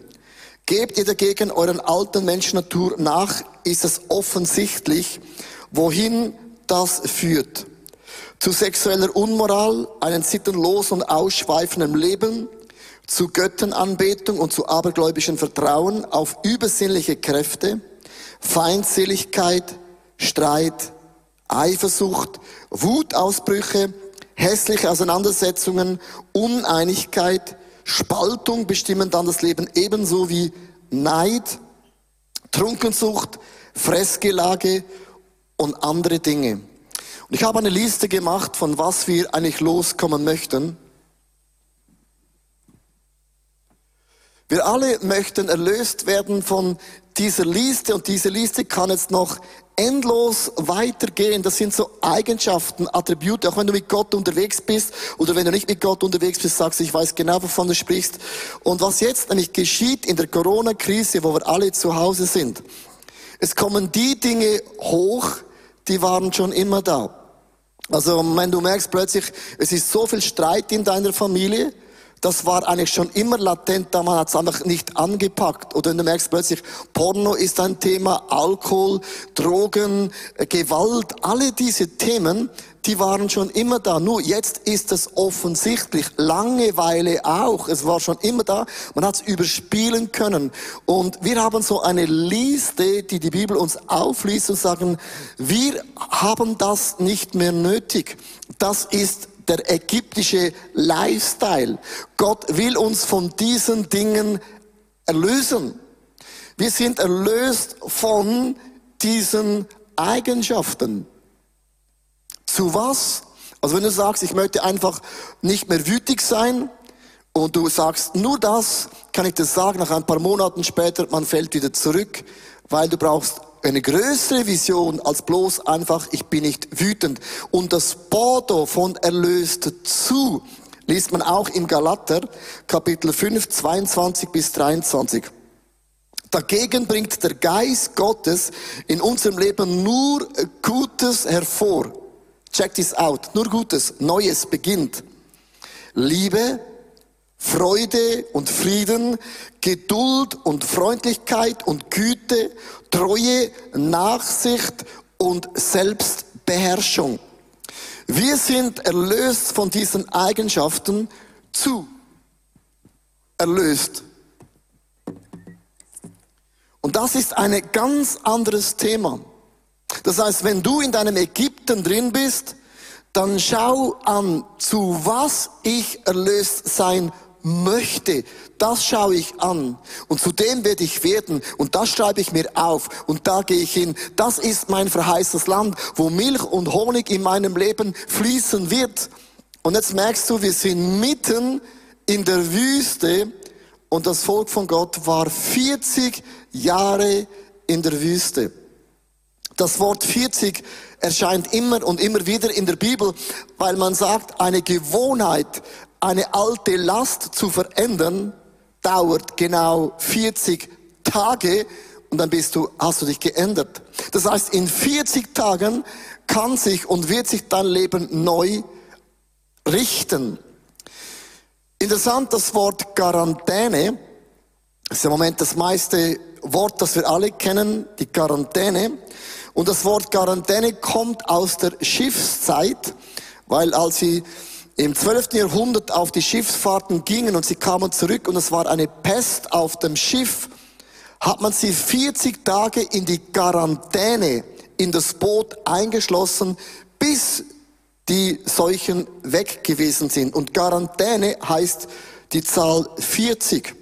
Speaker 4: Gebt ihr dagegen euren alten Menschennatur nach, ist es offensichtlich, wohin das führt. Zu sexueller Unmoral, einem sittenlosen und ausschweifenden Leben, zu Göttenanbetung und zu abergläubischem Vertrauen auf übersinnliche Kräfte, Feindseligkeit, Streit, Eifersucht, Wutausbrüche, hässliche Auseinandersetzungen, Uneinigkeit, Spaltung bestimmen dann das Leben ebenso wie Neid, Trunkensucht, Fressgelage und andere Dinge. Und ich habe eine Liste gemacht, von was wir eigentlich loskommen möchten. Wir alle möchten erlöst werden von dieser Liste und diese Liste kann jetzt noch endlos weitergehen. Das sind so Eigenschaften, Attribute, auch wenn du mit Gott unterwegs bist oder wenn du nicht mit Gott unterwegs bist, sagst du, ich weiß genau, wovon du sprichst. Und was jetzt nämlich geschieht in der Corona-Krise, wo wir alle zu Hause sind, es kommen die Dinge hoch, die waren schon immer da. Also wenn du merkst plötzlich, es ist so viel Streit in deiner Familie, das war eigentlich schon immer latent, da man hat es einfach nicht angepackt. Oder du merkst plötzlich, Porno ist ein Thema, Alkohol, Drogen, äh, Gewalt, alle diese Themen, die waren schon immer da. Nur jetzt ist es offensichtlich. Langeweile auch. Es war schon immer da. Man hat es überspielen können. Und wir haben so eine Liste, die die Bibel uns aufliest und sagen, wir haben das nicht mehr nötig. Das ist der ägyptische Lifestyle. Gott will uns von diesen Dingen erlösen. Wir sind erlöst von diesen Eigenschaften. Zu was? Also wenn du sagst, ich möchte einfach nicht mehr wütig sein und du sagst nur das, kann ich dir sagen, nach ein paar Monaten später, man fällt wieder zurück, weil du brauchst eine größere Vision als bloß einfach, ich bin nicht wütend. Und das Bodo von erlöst zu liest man auch im Galater, Kapitel 5, 22 bis 23. Dagegen bringt der Geist Gottes in unserem Leben nur Gutes hervor. Check this out. Nur Gutes. Neues beginnt. Liebe, Freude und Frieden, Geduld und Freundlichkeit und Güte, Treue, Nachsicht und Selbstbeherrschung. Wir sind erlöst von diesen Eigenschaften zu erlöst. Und das ist ein ganz anderes Thema. Das heißt, wenn du in deinem Ägypten drin bist, dann schau an, zu was ich erlöst sein möchte, das schaue ich an und zu dem werde ich werden und das schreibe ich mir auf und da gehe ich hin. Das ist mein verheißtes Land, wo Milch und Honig in meinem Leben fließen wird. Und jetzt merkst du, wir sind mitten in der Wüste und das Volk von Gott war 40 Jahre in der Wüste. Das Wort 40 erscheint immer und immer wieder in der Bibel, weil man sagt, eine Gewohnheit, eine alte Last zu verändern, dauert genau 40 Tage und dann bist du, hast du dich geändert. Das heißt, in 40 Tagen kann sich und wird sich dein Leben neu richten. Interessant, das Wort Quarantäne ist im Moment das meiste Wort, das wir alle kennen, die Quarantäne. Und das Wort Quarantäne kommt aus der Schiffszeit, weil als sie im 12. Jahrhundert auf die Schiffsfahrten gingen und sie kamen zurück und es war eine Pest auf dem Schiff, hat man sie 40 Tage in die Quarantäne in das Boot eingeschlossen, bis die Seuchen weg gewesen sind. Und Quarantäne heißt die Zahl 40.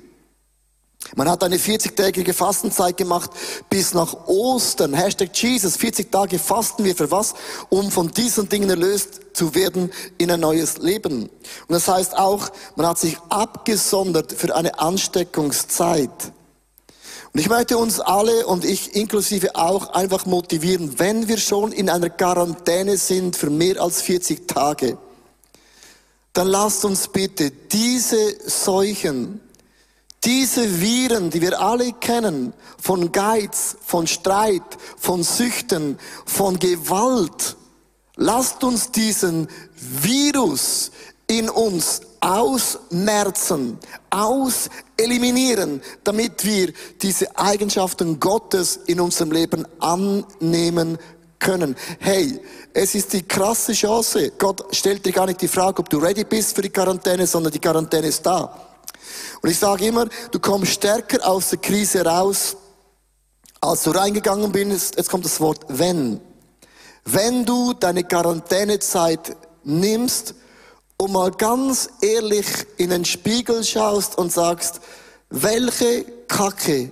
Speaker 4: Man hat eine 40-tägige Fastenzeit gemacht bis nach Ostern. Hashtag Jesus. 40 Tage fasten wir für was? Um von diesen Dingen erlöst zu werden in ein neues Leben. Und das heißt auch, man hat sich abgesondert für eine Ansteckungszeit. Und ich möchte uns alle und ich inklusive auch einfach motivieren, wenn wir schon in einer Quarantäne sind für mehr als 40 Tage, dann lasst uns bitte diese Seuchen, diese Viren, die wir alle kennen, von Geiz, von Streit, von Süchten, von Gewalt, lasst uns diesen Virus in uns ausmerzen, auseliminieren, damit wir diese Eigenschaften Gottes in unserem Leben annehmen können. Hey, es ist die krasse Chance. Gott stellt dir gar nicht die Frage, ob du ready bist für die Quarantäne, sondern die Quarantäne ist da. Und ich sage immer, du kommst stärker aus der Krise raus, als du reingegangen bist. Jetzt kommt das Wort wenn. Wenn du deine Quarantänezeit nimmst und mal ganz ehrlich in den Spiegel schaust und sagst, welche Kacke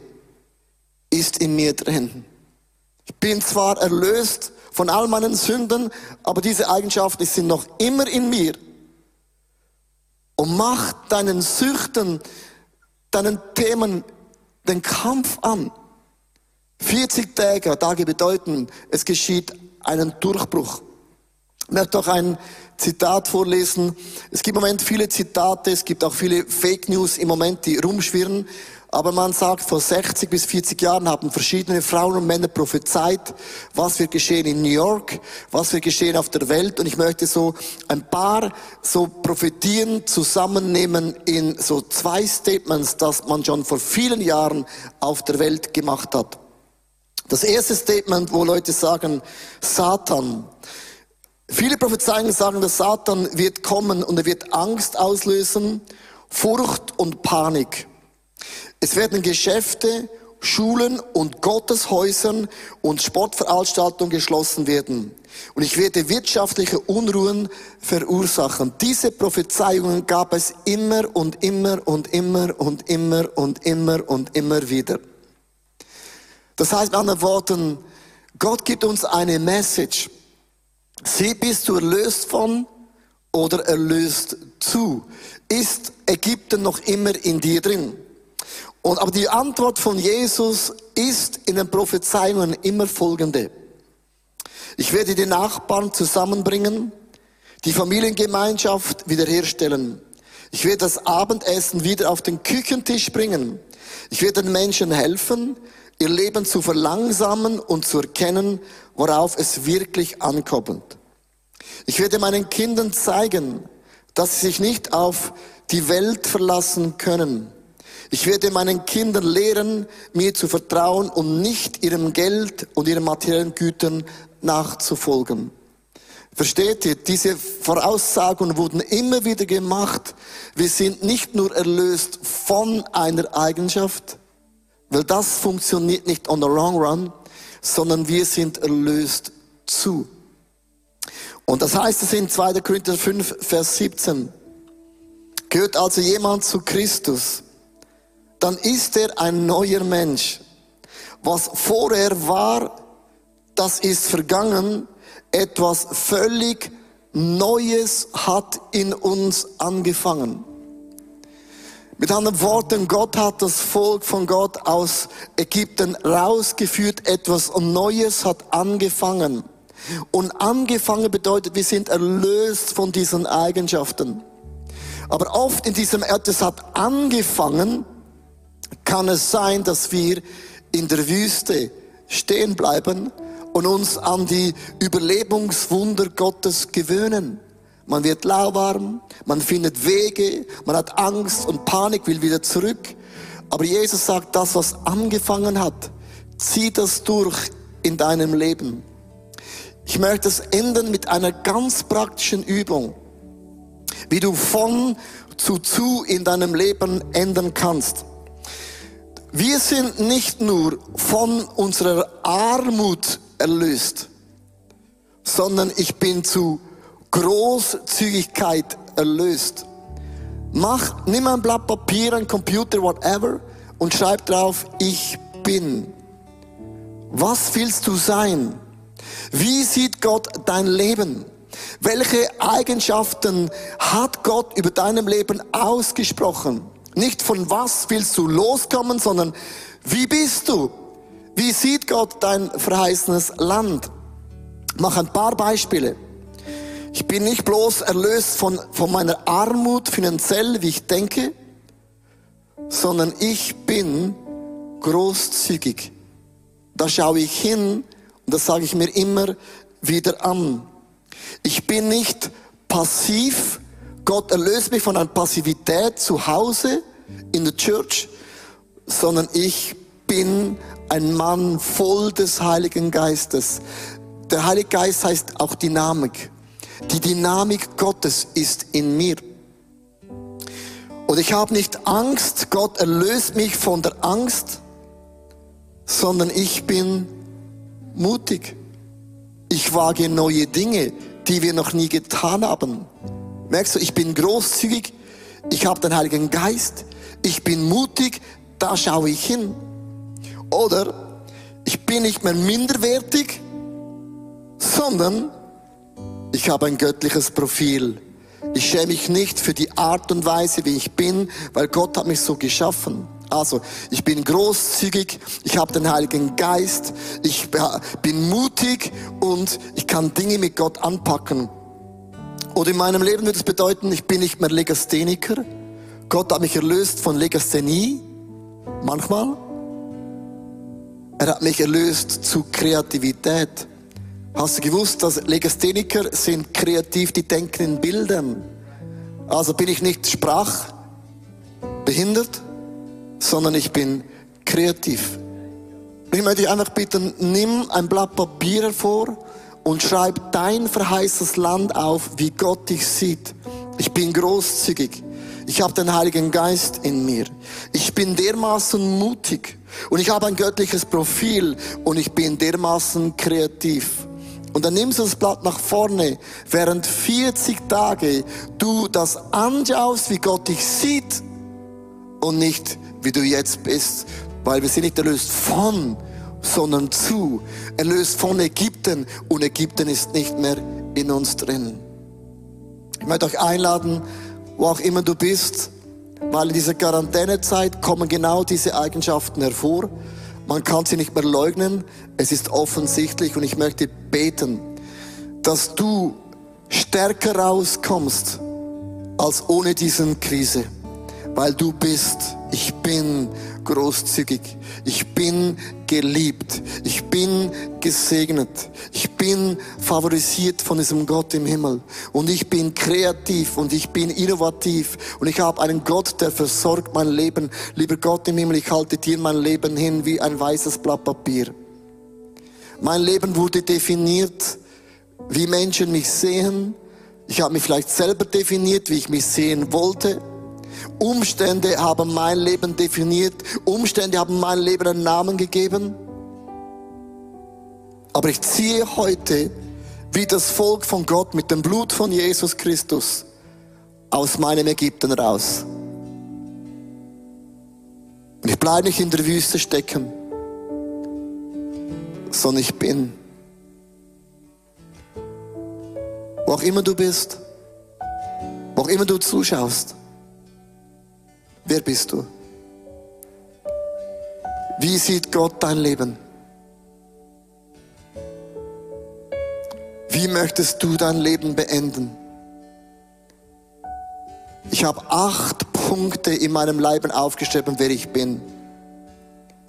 Speaker 4: ist in mir drin? Ich bin zwar erlöst von all meinen Sünden, aber diese Eigenschaften sind noch immer in mir. Und mach deinen Süchten, deinen Themen den Kampf an. 40 Tage, Tage bedeuten, es geschieht einen Durchbruch. Ich möchte auch ein Zitat vorlesen. Es gibt im Moment viele Zitate, es gibt auch viele Fake News im Moment, die rumschwirren. Aber man sagt, vor 60 bis 40 Jahren haben verschiedene Frauen und Männer prophezeit, was wird geschehen in New York, was wird geschehen auf der Welt. Und ich möchte so ein paar so Prophetien zusammennehmen in so zwei Statements, das man schon vor vielen Jahren auf der Welt gemacht hat. Das erste Statement, wo Leute sagen, Satan, Viele Prophezeiungen sagen, dass Satan wird kommen und er wird Angst auslösen, Furcht und Panik. Es werden Geschäfte, Schulen und Gotteshäusern und Sportveranstaltungen geschlossen werden. Und ich werde wirtschaftliche Unruhen verursachen. Diese Prophezeiungen gab es immer und immer und immer und immer und immer und immer wieder. Das heißt mit anderen Worten, Gott gibt uns eine Message. Sie bist du erlöst von oder erlöst zu? Ist Ägypten noch immer in dir drin? Und, aber die Antwort von Jesus ist in den Prophezeiungen immer folgende. Ich werde die Nachbarn zusammenbringen, die Familiengemeinschaft wiederherstellen. Ich werde das Abendessen wieder auf den Küchentisch bringen. Ich werde den Menschen helfen, ihr Leben zu verlangsamen und zu erkennen, worauf es wirklich ankommt. Ich werde meinen Kindern zeigen, dass sie sich nicht auf die Welt verlassen können. Ich werde meinen Kindern lehren, mir zu vertrauen und nicht ihrem Geld und ihren materiellen Gütern nachzufolgen. Versteht ihr? Diese Voraussagen wurden immer wieder gemacht. Wir sind nicht nur erlöst von einer Eigenschaft, weil das funktioniert nicht on the long run, sondern wir sind erlöst zu. Und das heißt es in 2. Korinther 5, Vers 17. Gehört also jemand zu Christus, dann ist er ein neuer Mensch. Was vorher war, das ist vergangen. Etwas völlig Neues hat in uns angefangen. Mit anderen Worten, Gott hat das Volk von Gott aus Ägypten rausgeführt. Etwas Neues hat angefangen. Und angefangen bedeutet, wir sind erlöst von diesen Eigenschaften. Aber oft in diesem etwas hat angefangen, kann es sein, dass wir in der Wüste stehen bleiben und uns an die Überlebenswunder Gottes gewöhnen. Man wird lauwarm, man findet Wege, man hat Angst und Panik, will wieder zurück. Aber Jesus sagt, das, was angefangen hat, zieh das durch in deinem Leben. Ich möchte es enden mit einer ganz praktischen Übung, wie du von zu zu in deinem Leben ändern kannst. Wir sind nicht nur von unserer Armut erlöst, sondern ich bin zu Großzügigkeit erlöst. Mach, nimm ein Blatt Papier, ein Computer, whatever, und schreib drauf, ich bin. Was willst du sein? Wie sieht Gott dein Leben? Welche Eigenschaften hat Gott über deinem Leben ausgesprochen? Nicht von was willst du loskommen, sondern wie bist du? Wie sieht Gott dein verheißenes Land? Mach ein paar Beispiele. Ich bin nicht bloß erlöst von, von meiner Armut finanziell, wie ich denke, sondern ich bin großzügig. Da schaue ich hin und das sage ich mir immer wieder an. Ich bin nicht passiv. Gott erlöst mich von einer Passivität zu Hause in der Church, sondern ich bin ein Mann voll des Heiligen Geistes. Der Heilige Geist heißt auch Dynamik. Die Dynamik Gottes ist in mir. Und ich habe nicht Angst, Gott erlöst mich von der Angst, sondern ich bin mutig. Ich wage neue Dinge, die wir noch nie getan haben. Merkst du, ich bin großzügig, ich habe den Heiligen Geist, ich bin mutig, da schaue ich hin. Oder ich bin nicht mehr minderwertig, sondern ich habe ein göttliches Profil. Ich schäme mich nicht für die Art und Weise, wie ich bin, weil Gott hat mich so geschaffen. Also, ich bin großzügig, ich habe den Heiligen Geist, ich bin mutig und ich kann Dinge mit Gott anpacken. Oder in meinem Leben würde es bedeuten, ich bin nicht mehr Legastheniker. Gott hat mich erlöst von Legasthenie, manchmal. Er hat mich erlöst zu Kreativität. Hast du gewusst, dass Legastheniker sind kreativ, die denken in Bildern. Also bin ich nicht sprachbehindert, sondern ich bin kreativ. Ich möchte dich einfach bitten, nimm ein Blatt Papier hervor und schreib dein verheißtes Land auf, wie Gott dich sieht. Ich bin großzügig. Ich habe den Heiligen Geist in mir. Ich bin dermaßen mutig und ich habe ein göttliches Profil und ich bin dermaßen kreativ. Und dann nimmst du das Blatt nach vorne, während 40 Tage du das anschaust, wie Gott dich sieht und nicht wie du jetzt bist, weil wir sind nicht erlöst von, sondern zu. Erlöst von Ägypten und Ägypten ist nicht mehr in uns drin. Ich möchte euch einladen, wo auch immer du bist, weil in dieser Quarantänezeit kommen genau diese Eigenschaften hervor. Man kann sie nicht mehr leugnen. Es ist offensichtlich und ich möchte beten, dass du stärker rauskommst als ohne diesen Krise, weil du bist, ich bin großzügig. Ich bin geliebt. Ich bin gesegnet. Ich bin favorisiert von diesem Gott im Himmel. Und ich bin kreativ und ich bin innovativ. Und ich habe einen Gott, der versorgt mein Leben. Lieber Gott im Himmel, ich halte dir mein Leben hin wie ein weißes Blatt Papier. Mein Leben wurde definiert, wie Menschen mich sehen. Ich habe mich vielleicht selber definiert, wie ich mich sehen wollte. Umstände haben mein Leben definiert. Umstände haben mein Leben einen Namen gegeben. Aber ich ziehe heute wie das Volk von Gott mit dem Blut von Jesus Christus aus meinem Ägypten raus. Und ich bleibe nicht in der Wüste stecken, sondern ich bin. Wo auch immer du bist, wo auch immer du zuschaust, Wer bist du? Wie sieht Gott dein Leben? Wie möchtest du dein Leben beenden? Ich habe acht Punkte in meinem Leben aufgeschrieben, wer ich bin.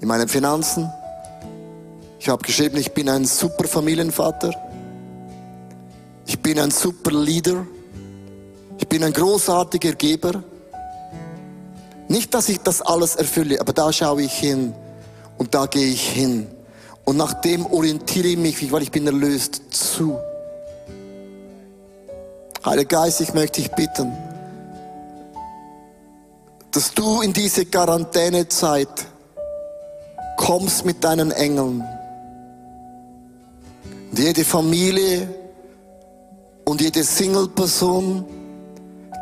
Speaker 4: In meinen Finanzen. Ich habe geschrieben, ich bin ein super Familienvater. Ich bin ein super Leader. Ich bin ein großartiger Geber. Nicht, dass ich das alles erfülle, aber da schaue ich hin und da gehe ich hin. Und nach dem orientiere ich mich, weil ich bin erlöst, zu. Heiliger Geist, ich möchte dich bitten, dass du in diese Quarantänezeit kommst mit deinen Engeln. Und jede Familie und jede Single-Person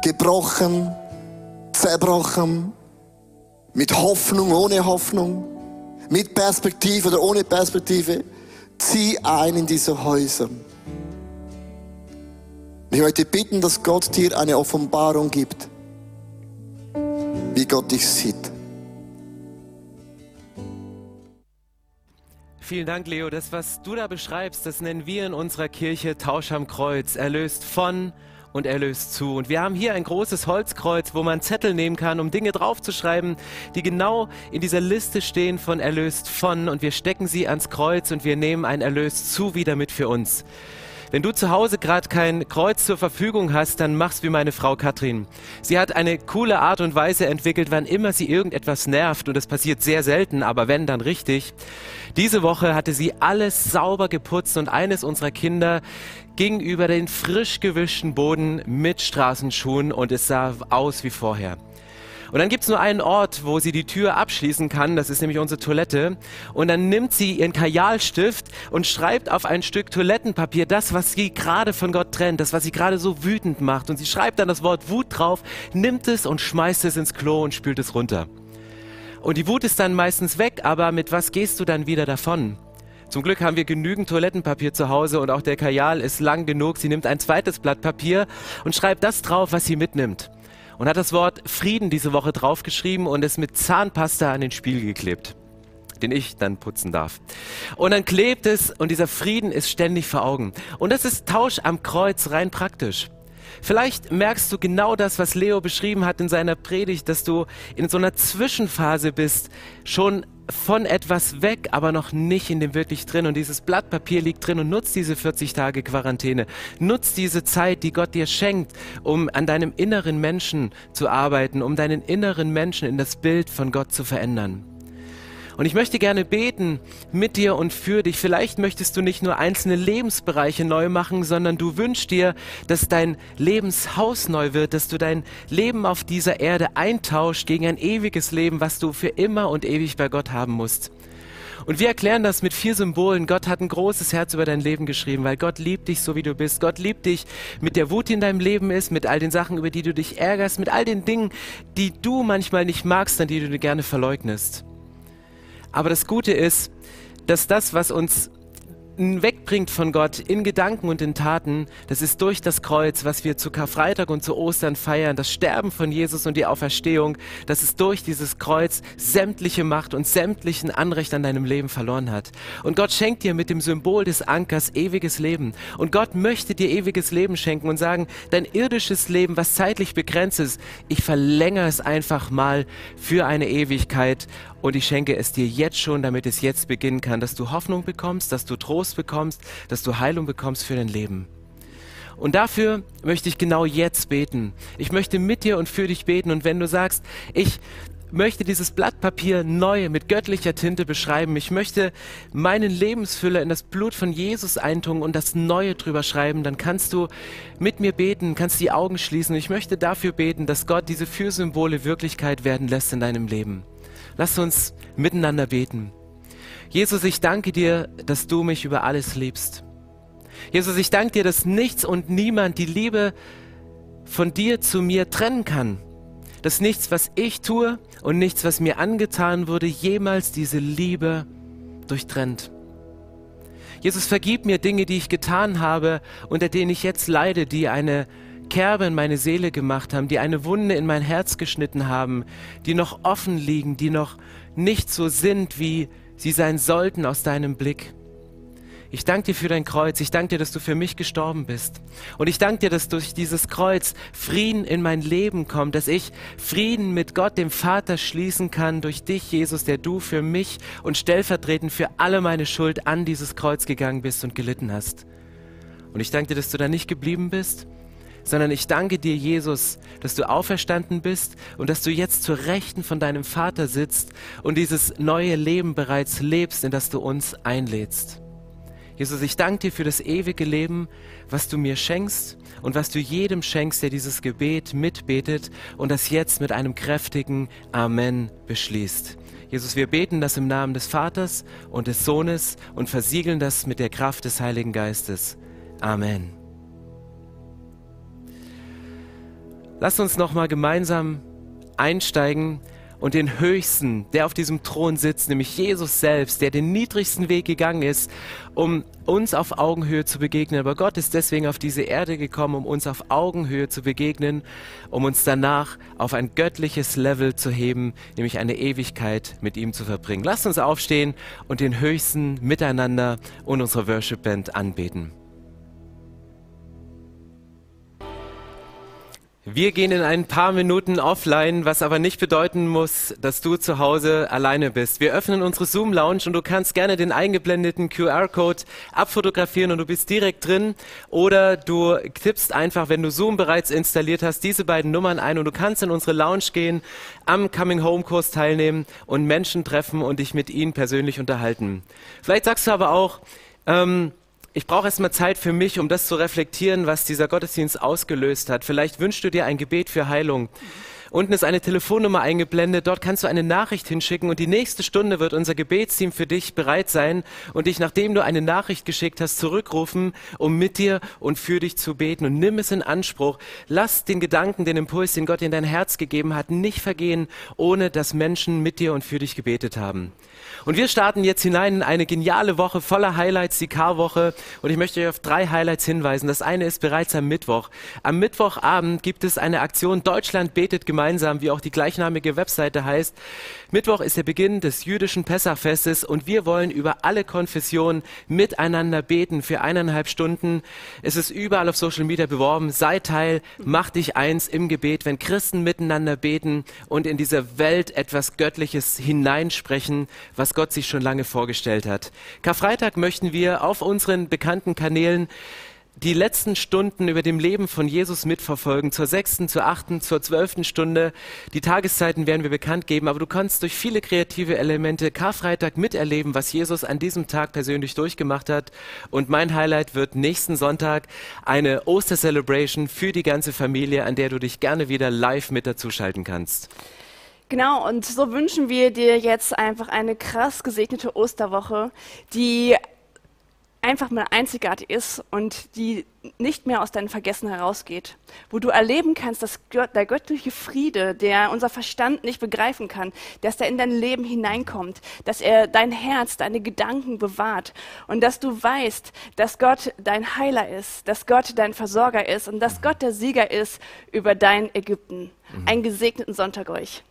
Speaker 4: gebrochen, zerbrochen, mit Hoffnung, ohne Hoffnung, mit Perspektive oder ohne Perspektive, zieh ein in diese Häuser. Ich möchte bitten, dass Gott dir eine Offenbarung gibt, wie Gott dich sieht.
Speaker 1: Vielen Dank, Leo. Das, was du da beschreibst, das nennen wir in unserer Kirche Tausch am Kreuz. Erlöst von und erlöst zu. Und wir haben hier ein großes Holzkreuz, wo man Zettel nehmen kann, um Dinge draufzuschreiben, die genau in dieser Liste stehen von erlöst von. Und wir stecken sie ans Kreuz und wir nehmen ein erlöst zu wieder mit für uns. Wenn du zu Hause gerade kein Kreuz zur Verfügung hast, dann mach's wie meine Frau Katrin. Sie hat eine coole Art und Weise entwickelt, wann immer sie irgendetwas nervt, und das passiert sehr selten, aber wenn, dann richtig. Diese Woche hatte sie alles sauber geputzt und eines unserer Kinder ging über den frisch gewischten Boden mit Straßenschuhen und es sah aus wie vorher. Und dann gibt's nur einen Ort, wo sie die Tür abschließen kann, das ist nämlich unsere Toilette. Und dann nimmt sie ihren Kajalstift und schreibt auf ein Stück Toilettenpapier das, was sie gerade von Gott trennt, das, was sie gerade so wütend macht. Und sie schreibt dann das Wort Wut drauf, nimmt es und schmeißt es ins Klo und spült es runter. Und die Wut ist dann meistens weg, aber mit was gehst du dann wieder davon? Zum Glück haben wir genügend Toilettenpapier zu Hause und auch der Kajal ist lang genug. Sie nimmt ein zweites Blatt Papier und schreibt das drauf, was sie mitnimmt und hat das Wort Frieden diese Woche draufgeschrieben und es mit Zahnpasta an den Spiegel geklebt den ich dann putzen darf. Und dann klebt es und dieser Frieden ist ständig vor Augen. Und das ist Tausch am Kreuz rein praktisch. Vielleicht merkst du genau das, was Leo beschrieben hat in seiner Predigt, dass du in so einer Zwischenphase bist, schon von etwas weg, aber noch nicht in dem wirklich drin. Und dieses Blatt Papier liegt drin und nutzt diese 40 Tage Quarantäne. Nutzt diese Zeit, die Gott dir schenkt, um an deinem inneren Menschen zu arbeiten, um deinen inneren Menschen in das Bild von Gott zu verändern. Und ich möchte gerne beten mit dir und für dich. Vielleicht möchtest du nicht nur einzelne Lebensbereiche neu machen, sondern du wünschst dir, dass dein Lebenshaus neu wird, dass du dein Leben auf dieser Erde eintauscht gegen ein ewiges Leben, was du für immer und ewig bei Gott haben musst. Und wir erklären das mit vier Symbolen. Gott hat ein großes Herz über dein Leben geschrieben, weil Gott liebt dich so, wie du bist. Gott liebt dich mit der Wut, die in deinem Leben ist, mit all den Sachen, über die du dich ärgerst, mit all den Dingen, die du manchmal nicht magst, an die du gerne verleugnest. Aber das Gute ist, dass das, was uns wegbringt von Gott in Gedanken und in Taten, das ist durch das Kreuz, was wir zu Karfreitag und zu Ostern feiern, das Sterben von Jesus und die Auferstehung, dass es durch dieses Kreuz sämtliche Macht und sämtlichen Anrecht an deinem Leben verloren hat. Und Gott schenkt dir mit dem Symbol des Ankers ewiges Leben. Und Gott möchte dir ewiges Leben schenken und sagen, dein irdisches Leben, was zeitlich begrenzt ist, ich verlängere es einfach mal für eine Ewigkeit und ich schenke es dir jetzt schon, damit es jetzt beginnen kann, dass du Hoffnung bekommst, dass du Trost bekommst, dass du Heilung bekommst für dein Leben. Und dafür möchte ich genau jetzt beten. Ich möchte mit dir und für dich beten. Und wenn du sagst, ich möchte dieses Blatt Papier neu mit göttlicher Tinte beschreiben. Ich möchte meinen Lebensfüller in das Blut von Jesus eintun und das Neue drüber schreiben. Dann kannst du mit mir beten, kannst die Augen schließen. Ich möchte dafür beten, dass Gott diese Fürsymbole Wirklichkeit werden lässt in deinem Leben. Lass uns miteinander beten. Jesus, ich danke dir, dass du mich über alles liebst. Jesus, ich danke dir, dass nichts und niemand die Liebe von dir zu mir trennen kann. Dass nichts, was ich tue und nichts, was mir angetan wurde, jemals diese Liebe durchtrennt. Jesus, vergib mir Dinge, die ich getan habe, unter denen ich jetzt leide, die eine Kerbe in meine Seele gemacht haben, die eine Wunde in mein Herz geschnitten haben, die noch offen liegen, die noch nicht so sind, wie sie sein sollten aus deinem Blick. Ich danke dir für dein Kreuz. Ich danke dir, dass du für mich gestorben bist. Und ich danke dir, dass durch dieses Kreuz Frieden in mein Leben kommt, dass ich Frieden mit Gott, dem Vater, schließen kann durch dich, Jesus, der du für mich und stellvertretend für alle meine Schuld an dieses Kreuz gegangen bist und gelitten hast. Und ich danke dir, dass du da nicht geblieben bist, sondern ich danke dir, Jesus, dass du auferstanden bist und dass du jetzt zur Rechten von deinem Vater sitzt und dieses neue Leben bereits lebst, in das du uns einlädst. Jesus, ich danke dir für das ewige Leben, was du mir schenkst und was du jedem schenkst, der dieses Gebet mitbetet und das jetzt mit einem kräftigen Amen beschließt. Jesus, wir beten das im Namen des Vaters und des Sohnes und versiegeln das mit der Kraft des Heiligen Geistes. Amen. Lass uns noch mal gemeinsam einsteigen und den Höchsten, der auf diesem Thron sitzt, nämlich Jesus selbst, der den niedrigsten Weg gegangen ist, um uns auf Augenhöhe zu begegnen. Aber Gott ist deswegen auf diese Erde gekommen, um uns auf Augenhöhe zu begegnen, um uns danach auf ein göttliches Level zu heben, nämlich eine Ewigkeit mit ihm zu verbringen. Lasst uns aufstehen und den Höchsten miteinander und unsere Worship Band anbeten. Wir gehen in ein paar Minuten offline, was aber nicht bedeuten muss, dass du zu Hause alleine bist. Wir öffnen unsere Zoom Lounge und du kannst gerne den eingeblendeten QR-Code abfotografieren und du bist direkt drin oder du tippst einfach, wenn du Zoom bereits installiert hast, diese beiden Nummern ein und du kannst in unsere Lounge gehen, am Coming Home Kurs teilnehmen und Menschen treffen und dich mit ihnen persönlich unterhalten. Vielleicht sagst du aber auch, ähm, ich brauche erstmal Zeit für mich, um das zu reflektieren, was dieser Gottesdienst ausgelöst hat. Vielleicht wünschst du dir ein Gebet für Heilung. Unten ist eine Telefonnummer eingeblendet. Dort kannst du eine Nachricht hinschicken und die nächste Stunde wird unser Gebetsteam für dich bereit sein und dich, nachdem du eine Nachricht geschickt hast, zurückrufen, um mit dir und für dich zu beten. Und nimm es in Anspruch. Lass den Gedanken, den Impuls, den Gott in dein Herz gegeben hat, nicht vergehen, ohne dass Menschen mit dir und für dich gebetet haben. Und wir starten jetzt hinein in eine geniale Woche voller Highlights, die Karwoche. Und ich möchte euch auf drei Highlights hinweisen. Das eine ist bereits am Mittwoch. Am Mittwochabend gibt es eine Aktion Deutschland betet gemeinsam, wie auch die gleichnamige Webseite heißt. Mittwoch ist der Beginn des jüdischen Pessachfestes und wir wollen über alle Konfessionen miteinander beten für eineinhalb Stunden. Es ist überall auf Social Media beworben. Sei Teil, mach dich eins im Gebet, wenn Christen miteinander beten und in diese Welt etwas Göttliches hineinsprechen, was Gott sich schon lange vorgestellt hat. Karfreitag möchten wir auf unseren bekannten Kanälen die letzten Stunden über dem Leben von Jesus mitverfolgen, zur sechsten, zur achten, zur zwölften Stunde. Die Tageszeiten werden wir bekannt geben, aber du kannst durch viele kreative Elemente Karfreitag miterleben, was Jesus an diesem Tag persönlich durchgemacht hat. Und mein Highlight wird nächsten Sonntag eine Oster-Celebration für die ganze Familie, an der du dich gerne wieder live mit dazuschalten kannst.
Speaker 3: Genau, und so wünschen wir dir jetzt einfach eine krass gesegnete Osterwoche, die einfach mal einzigartig ist und die nicht mehr aus deinen Vergessen herausgeht, wo du erleben kannst, dass der göttliche Friede, der unser Verstand nicht begreifen kann, dass der in dein Leben hineinkommt, dass er dein Herz, deine Gedanken bewahrt und dass du weißt, dass Gott dein Heiler ist, dass Gott dein Versorger ist und dass Gott der Sieger ist über dein Ägypten. Mhm. Einen gesegneten Sonntag euch.